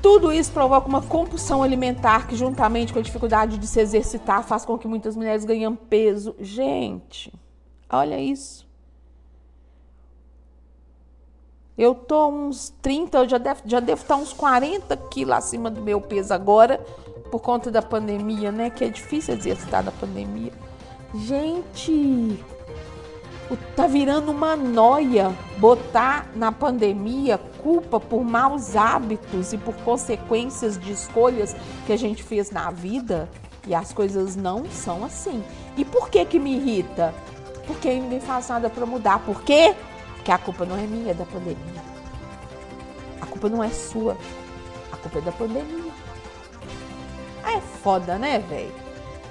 Tudo isso provoca uma compulsão alimentar que, juntamente com a dificuldade de se exercitar, faz com que muitas mulheres ganhem peso. Gente, olha isso. Eu tô uns 30, eu já devo, já devo estar uns 40 quilos acima do meu peso agora, por conta da pandemia, né? Que é difícil exercitar na pandemia. Gente, tá virando uma noia botar na pandemia culpa por maus hábitos e por consequências de escolhas que a gente fez na vida. E as coisas não são assim. E por que que me irrita? Porque ninguém faz nada para mudar. Por quê? Porque a culpa não é minha, é da pandemia. A culpa não é sua. A culpa é da pandemia. É foda, né, velho?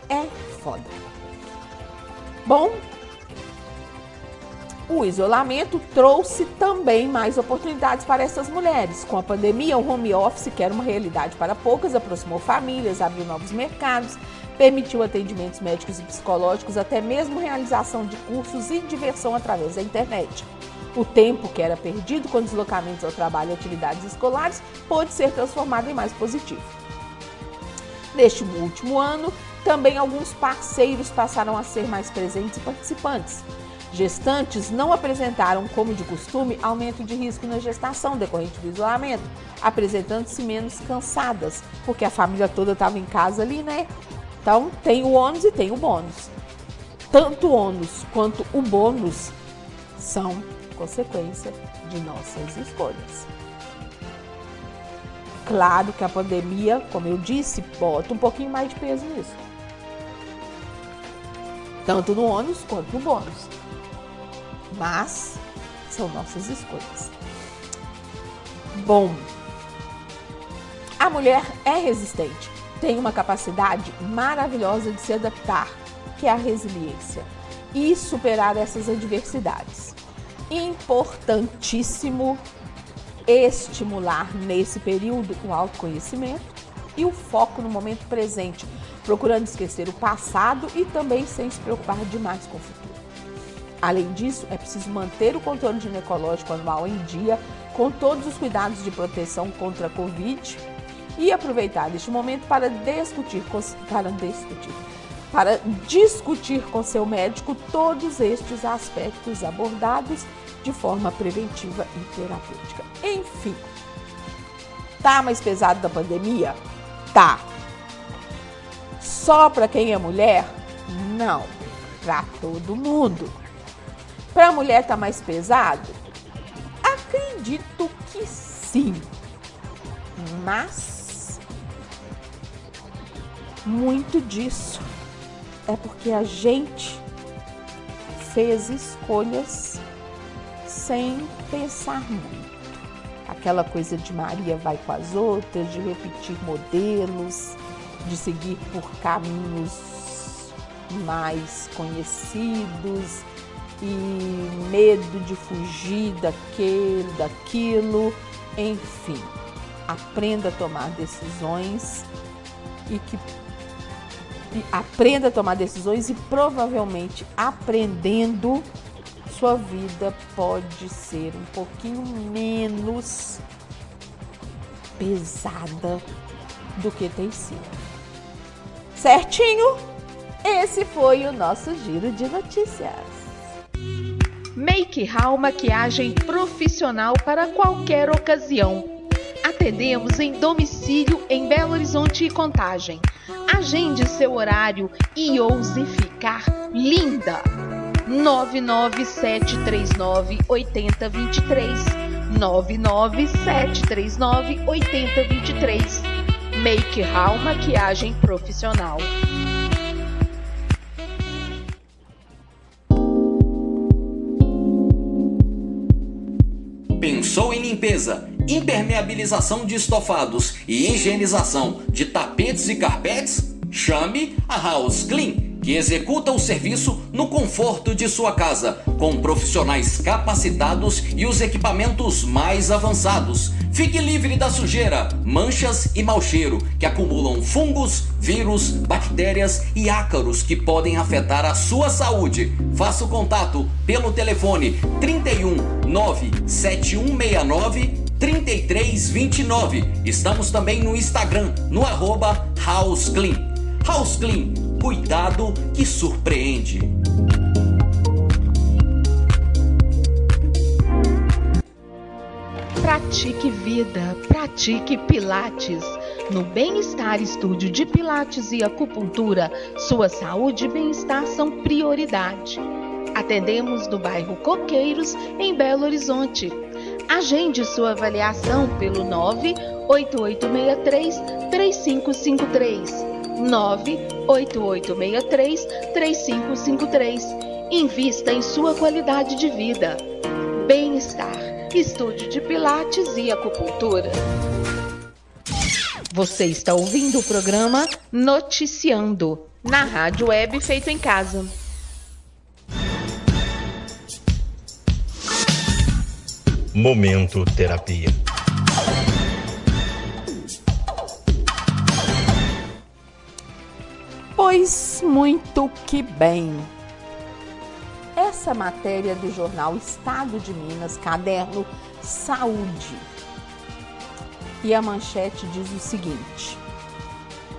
É foda. Bom, o isolamento trouxe também mais oportunidades para essas mulheres. Com a pandemia, o home office, que era uma realidade para poucas, aproximou famílias, abriu novos mercados, permitiu atendimentos médicos e psicológicos, até mesmo realização de cursos e diversão através da internet. O tempo que era perdido com deslocamentos ao trabalho e atividades escolares pôde ser transformado em mais positivo. Neste último ano, também alguns parceiros passaram a ser mais presentes e participantes. Gestantes não apresentaram, como de costume, aumento de risco na gestação decorrente do isolamento, apresentando-se menos cansadas, porque a família toda estava em casa ali, né? Então tem o ônus e tem o bônus. Tanto o ônus quanto o bônus são consequência de nossas escolhas. Claro que a pandemia, como eu disse, bota um pouquinho mais de peso nisso. Tanto no ônus quanto no bônus mas são nossas escolhas. Bom, a mulher é resistente, tem uma capacidade maravilhosa de se adaptar, que é a resiliência, e superar essas adversidades. Importantíssimo estimular nesse período o autoconhecimento e o foco no momento presente, procurando esquecer o passado e também sem se preocupar demais com o futuro. Além disso, é preciso manter o controle ginecológico anual em dia, com todos os cuidados de proteção contra a Covid e aproveitar este momento para discutir, para discutir, para discutir com seu médico todos estes aspectos abordados de forma preventiva e terapêutica. Enfim, tá mais pesado da pandemia? Tá. só para quem é mulher? Não, para todo mundo. Para a mulher tá mais pesado? Acredito que sim. Mas muito disso é porque a gente fez escolhas sem pensar muito. Aquela coisa de Maria vai com as outras, de repetir modelos, de seguir por caminhos mais conhecidos e medo de fugir daquele, daquilo, enfim. Aprenda a tomar decisões e que e aprenda a tomar decisões e provavelmente aprendendo sua vida pode ser um pouquinho menos pesada do que tem sido. Certinho? Esse foi o nosso giro de notícias. Make Hall Maquiagem profissional para qualquer ocasião. Atendemos em domicílio em Belo Horizonte e Contagem. Agende seu horário e ouse ficar linda. 99739 8023 99739 8023 Make Hall Maquiagem Profissional. Pensou em limpeza, impermeabilização de estofados e higienização de tapetes e carpetes? Chame a House Clean que executa o serviço no conforto de sua casa, com profissionais capacitados e os equipamentos mais avançados. Fique livre da sujeira, manchas e mau cheiro que acumulam fungos, vírus, bactérias e ácaros que podem afetar a sua saúde. Faça o contato pelo telefone 31 97169 3329. Estamos também no Instagram, no arroba House Clean. House Clean Cuidado que surpreende. Pratique vida, pratique Pilates. No Bem-Estar Estúdio de Pilates e Acupuntura, sua saúde e bem-estar são prioridade. Atendemos no bairro Coqueiros, em Belo Horizonte. Agende sua avaliação pelo 98863 3553 98863 3553. Invista em sua qualidade de vida. Bem-estar. Estúdio de Pilates e Acupuntura. Você está ouvindo o programa Noticiando, na Rádio Web Feito em Casa. Momento Terapia. Pois muito que bem. Essa matéria do jornal Estado de Minas, caderno Saúde. E a manchete diz o seguinte: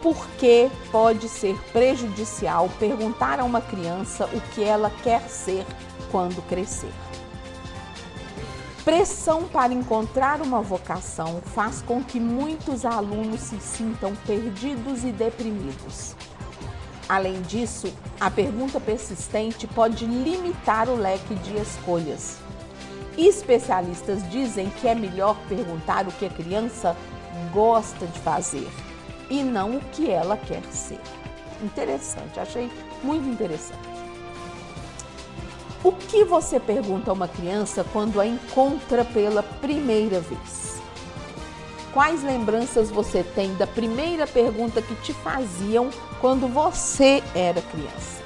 Por que pode ser prejudicial perguntar a uma criança o que ela quer ser quando crescer? Pressão para encontrar uma vocação faz com que muitos alunos se sintam perdidos e deprimidos. Além disso, a pergunta persistente pode limitar o leque de escolhas. Especialistas dizem que é melhor perguntar o que a criança gosta de fazer e não o que ela quer ser. Interessante, achei muito interessante. O que você pergunta a uma criança quando a encontra pela primeira vez? Quais lembranças você tem da primeira pergunta que te faziam quando você era criança?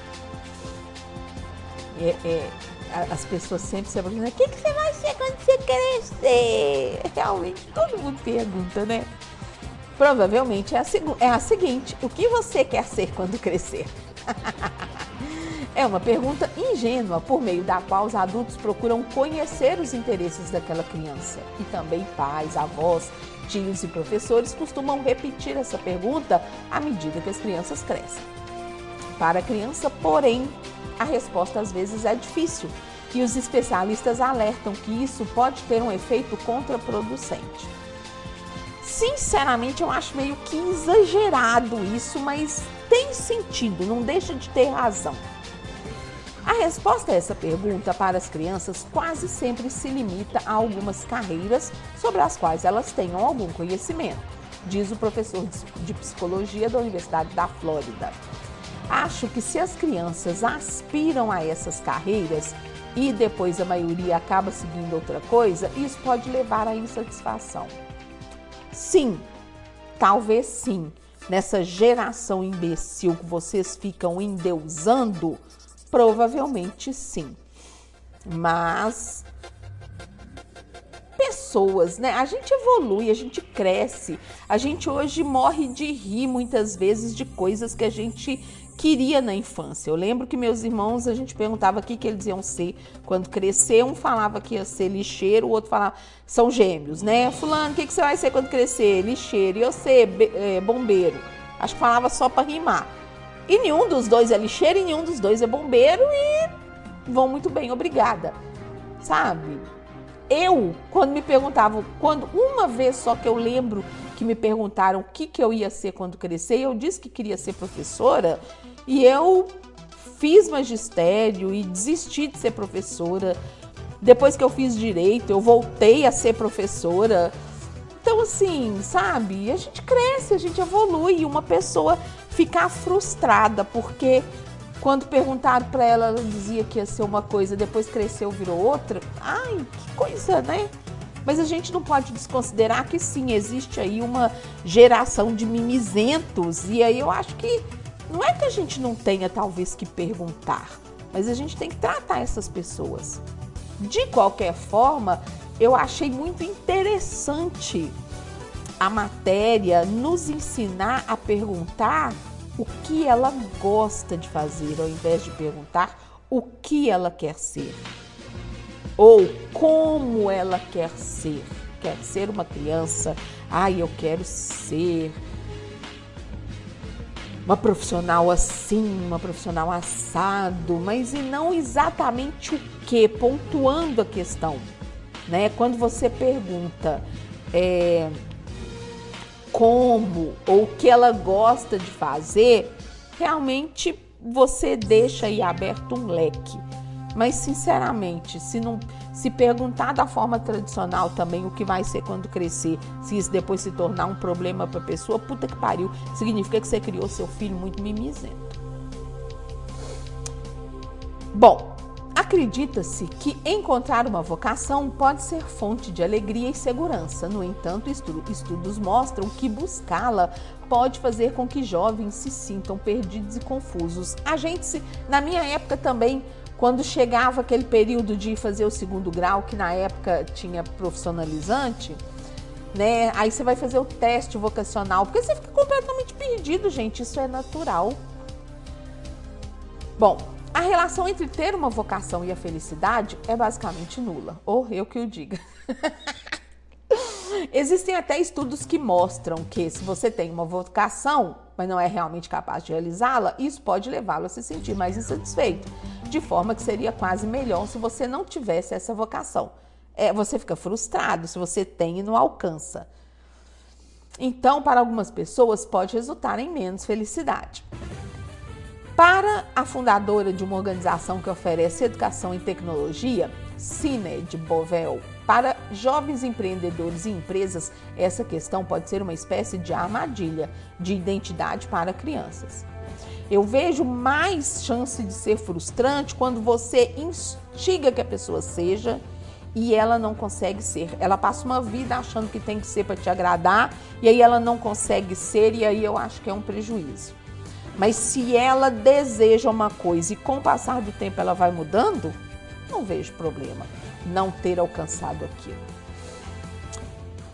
É, é, as pessoas sempre se perguntam: o que, que você vai ser quando você crescer? Realmente, todo mundo pergunta, né? Provavelmente é a, é a seguinte: o que você quer ser quando crescer? É uma pergunta ingênua, por meio da qual os adultos procuram conhecer os interesses daquela criança. E também pais, avós, tios e professores costumam repetir essa pergunta à medida que as crianças crescem. Para a criança, porém, a resposta às vezes é difícil e os especialistas alertam que isso pode ter um efeito contraproducente. Sinceramente, eu acho meio que exagerado isso, mas tem sentido, não deixa de ter razão. A resposta a essa pergunta para as crianças quase sempre se limita a algumas carreiras sobre as quais elas tenham algum conhecimento, diz o professor de psicologia da Universidade da Flórida. Acho que se as crianças aspiram a essas carreiras e depois a maioria acaba seguindo outra coisa, isso pode levar à insatisfação. Sim, talvez sim. Nessa geração imbecil que vocês ficam endeusando, provavelmente sim. Mas pessoas, né? A gente evolui, a gente cresce. A gente hoje morre de rir muitas vezes de coisas que a gente queria na infância. Eu lembro que meus irmãos, a gente perguntava o que, que eles iam ser quando crescer. Um falava que ia ser lixeiro, o outro falava, são gêmeos, né? Fulano, o que, que você vai ser quando crescer? Lixeiro. E eu ser é, bombeiro. Acho que falava só para rimar. E nenhum dos dois é lixeiro e nenhum dos dois é bombeiro e vão muito bem, obrigada. Sabe? Eu, quando me perguntavam, quando uma vez só que eu lembro que me perguntaram o que, que eu ia ser quando crescer, eu disse que queria ser professora e eu fiz magistério e desisti de ser professora. Depois que eu fiz direito, eu voltei a ser professora. Então, assim, sabe? A gente cresce, a gente evolui. Uma pessoa ficar frustrada porque quando perguntaram para ela, ela dizia que ia ser uma coisa, depois cresceu, virou outra. Ai, que coisa, né? Mas a gente não pode desconsiderar que sim, existe aí uma geração de mimizentos. E aí eu acho que não é que a gente não tenha talvez que perguntar, mas a gente tem que tratar essas pessoas. De qualquer forma, eu achei muito interessante a matéria nos ensinar a perguntar o que ela gosta de fazer, ao invés de perguntar o que ela quer ser ou como ela quer ser. Quer ser uma criança, ai, eu quero ser uma profissional assim, uma profissional assado, mas e não exatamente o que, pontuando a questão. Né? Quando você pergunta é, como ou o que ela gosta de fazer, realmente você deixa aí aberto um leque. Mas sinceramente, se não se perguntar da forma tradicional também o que vai ser quando crescer, se isso depois se tornar um problema para a pessoa, puta que pariu, significa que você criou seu filho muito mimizento. Bom, acredita-se que encontrar uma vocação pode ser fonte de alegria e segurança. No entanto, estudos mostram que buscá-la pode fazer com que jovens se sintam perdidos e confusos. A gente, na minha época também, quando chegava aquele período de fazer o segundo grau, que na época tinha profissionalizante, né? Aí você vai fazer o teste vocacional, porque você fica completamente perdido, gente. Isso é natural. Bom, a relação entre ter uma vocação e a felicidade é basicamente nula. Ou eu que o diga. Existem até estudos que mostram que se você tem uma vocação, mas não é realmente capaz de realizá-la, isso pode levá-lo a se sentir mais insatisfeito, de forma que seria quase melhor se você não tivesse essa vocação. É, você fica frustrado se você tem e não alcança. Então, para algumas pessoas, pode resultar em menos felicidade. Para a fundadora de uma organização que oferece educação em tecnologia, Cine de Bovel, para jovens empreendedores e empresas, essa questão pode ser uma espécie de armadilha de identidade para crianças. Eu vejo mais chance de ser frustrante quando você instiga que a pessoa seja e ela não consegue ser. Ela passa uma vida achando que tem que ser para te agradar e aí ela não consegue ser e aí eu acho que é um prejuízo. Mas se ela deseja uma coisa e com o passar do tempo ela vai mudando, não vejo problema não ter alcançado aquilo.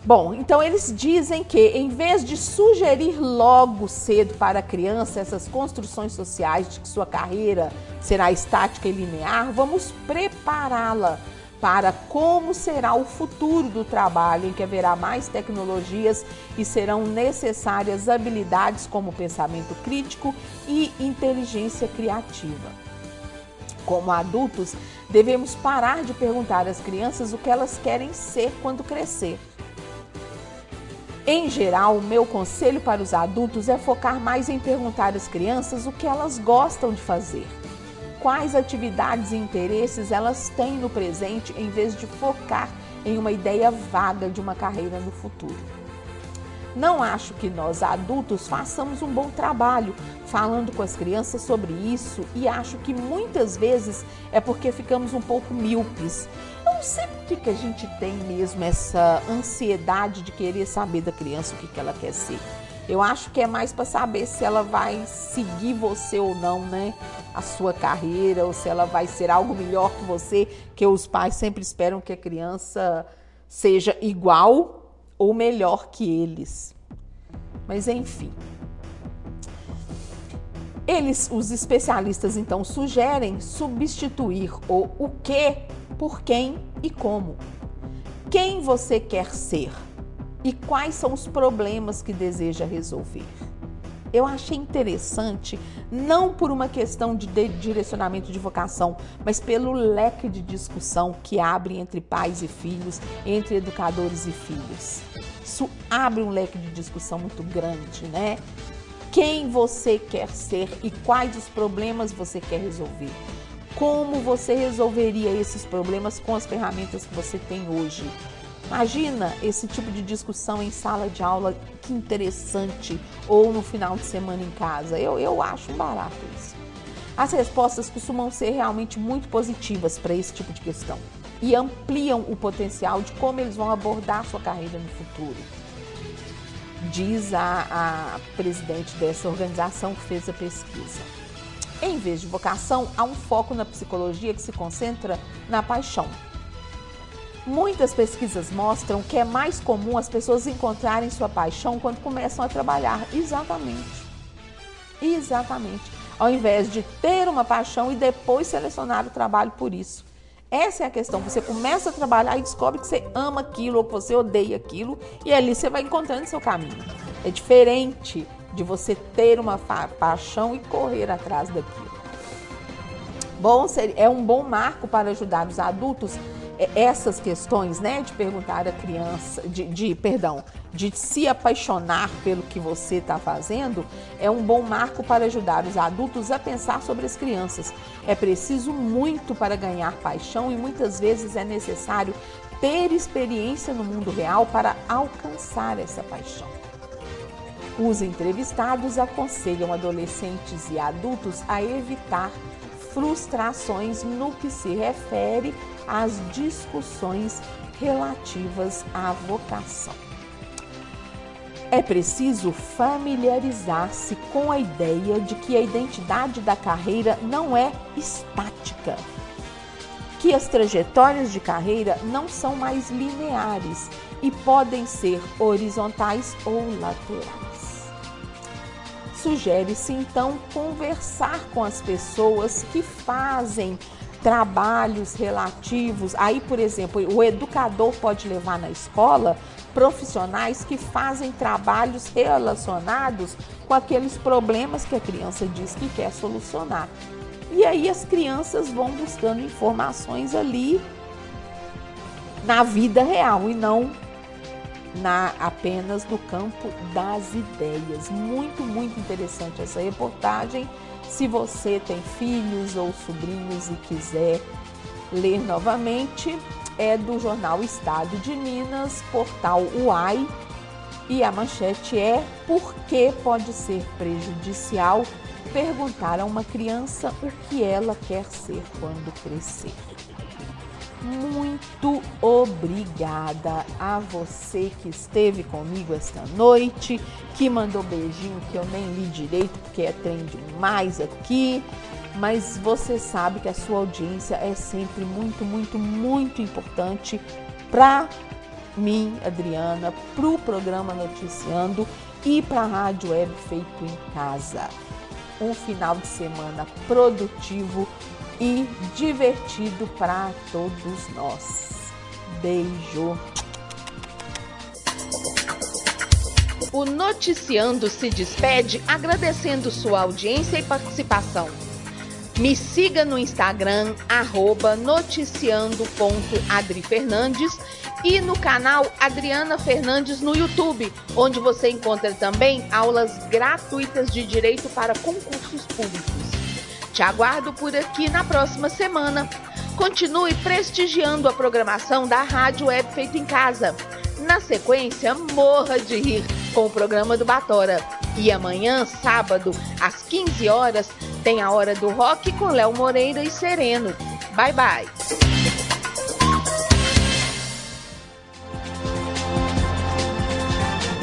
Bom, então eles dizem que em vez de sugerir logo cedo para a criança essas construções sociais de que sua carreira será estática e linear, vamos prepará-la para como será o futuro do trabalho, em que haverá mais tecnologias e serão necessárias habilidades como pensamento crítico e inteligência criativa. Como adultos, devemos parar de perguntar às crianças o que elas querem ser quando crescer. Em geral, o meu conselho para os adultos é focar mais em perguntar às crianças o que elas gostam de fazer, quais atividades e interesses elas têm no presente, em vez de focar em uma ideia vaga de uma carreira no futuro. Não acho que nós adultos façamos um bom trabalho falando com as crianças sobre isso e acho que muitas vezes é porque ficamos um pouco míopes. Eu não sei por que, a gente tem mesmo essa ansiedade de querer saber da criança o que ela quer ser. Eu acho que é mais para saber se ela vai seguir você ou não, né? A sua carreira, ou se ela vai ser algo melhor que você, que os pais sempre esperam que a criança seja igual ou melhor que eles. Mas enfim. Eles, os especialistas, então sugerem substituir o o que por quem e como. Quem você quer ser e quais são os problemas que deseja resolver. Eu achei interessante, não por uma questão de direcionamento de vocação, mas pelo leque de discussão que abre entre pais e filhos, entre educadores e filhos. Isso abre um leque de discussão muito grande, né? Quem você quer ser e quais os problemas você quer resolver. Como você resolveria esses problemas com as ferramentas que você tem hoje? Imagina esse tipo de discussão em sala de aula, que interessante, ou no final de semana em casa. Eu, eu acho um barato isso. As respostas costumam ser realmente muito positivas para esse tipo de questão e ampliam o potencial de como eles vão abordar sua carreira no futuro. Diz a, a presidente dessa organização que fez a pesquisa. Em vez de vocação, há um foco na psicologia que se concentra na paixão Muitas pesquisas mostram que é mais comum as pessoas encontrarem sua paixão quando começam a trabalhar. Exatamente. Exatamente. Ao invés de ter uma paixão e depois selecionar o trabalho por isso. Essa é a questão. Você começa a trabalhar e descobre que você ama aquilo ou que você odeia aquilo, e ali você vai encontrando seu caminho. É diferente de você ter uma paixão e correr atrás daquilo. Bom, é um bom marco para ajudar os adultos essas questões, né, de perguntar à criança, de, de perdão, de se apaixonar pelo que você está fazendo, é um bom marco para ajudar os adultos a pensar sobre as crianças. É preciso muito para ganhar paixão e muitas vezes é necessário ter experiência no mundo real para alcançar essa paixão. Os entrevistados aconselham adolescentes e adultos a evitar frustrações no que se refere às discussões relativas à vocação. É preciso familiarizar-se com a ideia de que a identidade da carreira não é estática, que as trajetórias de carreira não são mais lineares e podem ser horizontais ou laterais. Sugere-se então conversar com as pessoas que fazem trabalhos relativos. Aí, por exemplo, o educador pode levar na escola profissionais que fazem trabalhos relacionados com aqueles problemas que a criança diz que quer solucionar. E aí as crianças vão buscando informações ali na vida real e não na apenas no campo das ideias. Muito, muito interessante essa reportagem. Se você tem filhos ou sobrinhos e quiser ler novamente, é do jornal Estado de Minas, portal UAI, e a manchete é Por que pode ser prejudicial perguntar a uma criança o que ela quer ser quando crescer muito obrigada a você que esteve comigo esta noite, que mandou beijinho que eu nem li direito porque é trem demais aqui, mas você sabe que a sua audiência é sempre muito, muito, muito importante para mim, Adriana, para o programa Noticiando e para a Rádio Web Feito em Casa. Um final de semana produtivo e divertido para todos nós. Beijo! O Noticiando se despede agradecendo sua audiência e participação. Me siga no Instagram, arroba noticiando.adrifernandes e no canal Adriana Fernandes no YouTube, onde você encontra também aulas gratuitas de direito para concursos públicos. Te aguardo por aqui na próxima semana. Continue prestigiando a programação da Rádio Web Feito em Casa. Na sequência, morra de rir com o programa do Batora. E amanhã, sábado, às 15 horas, tem a Hora do Rock com Léo Moreira e Sereno. Bye, bye!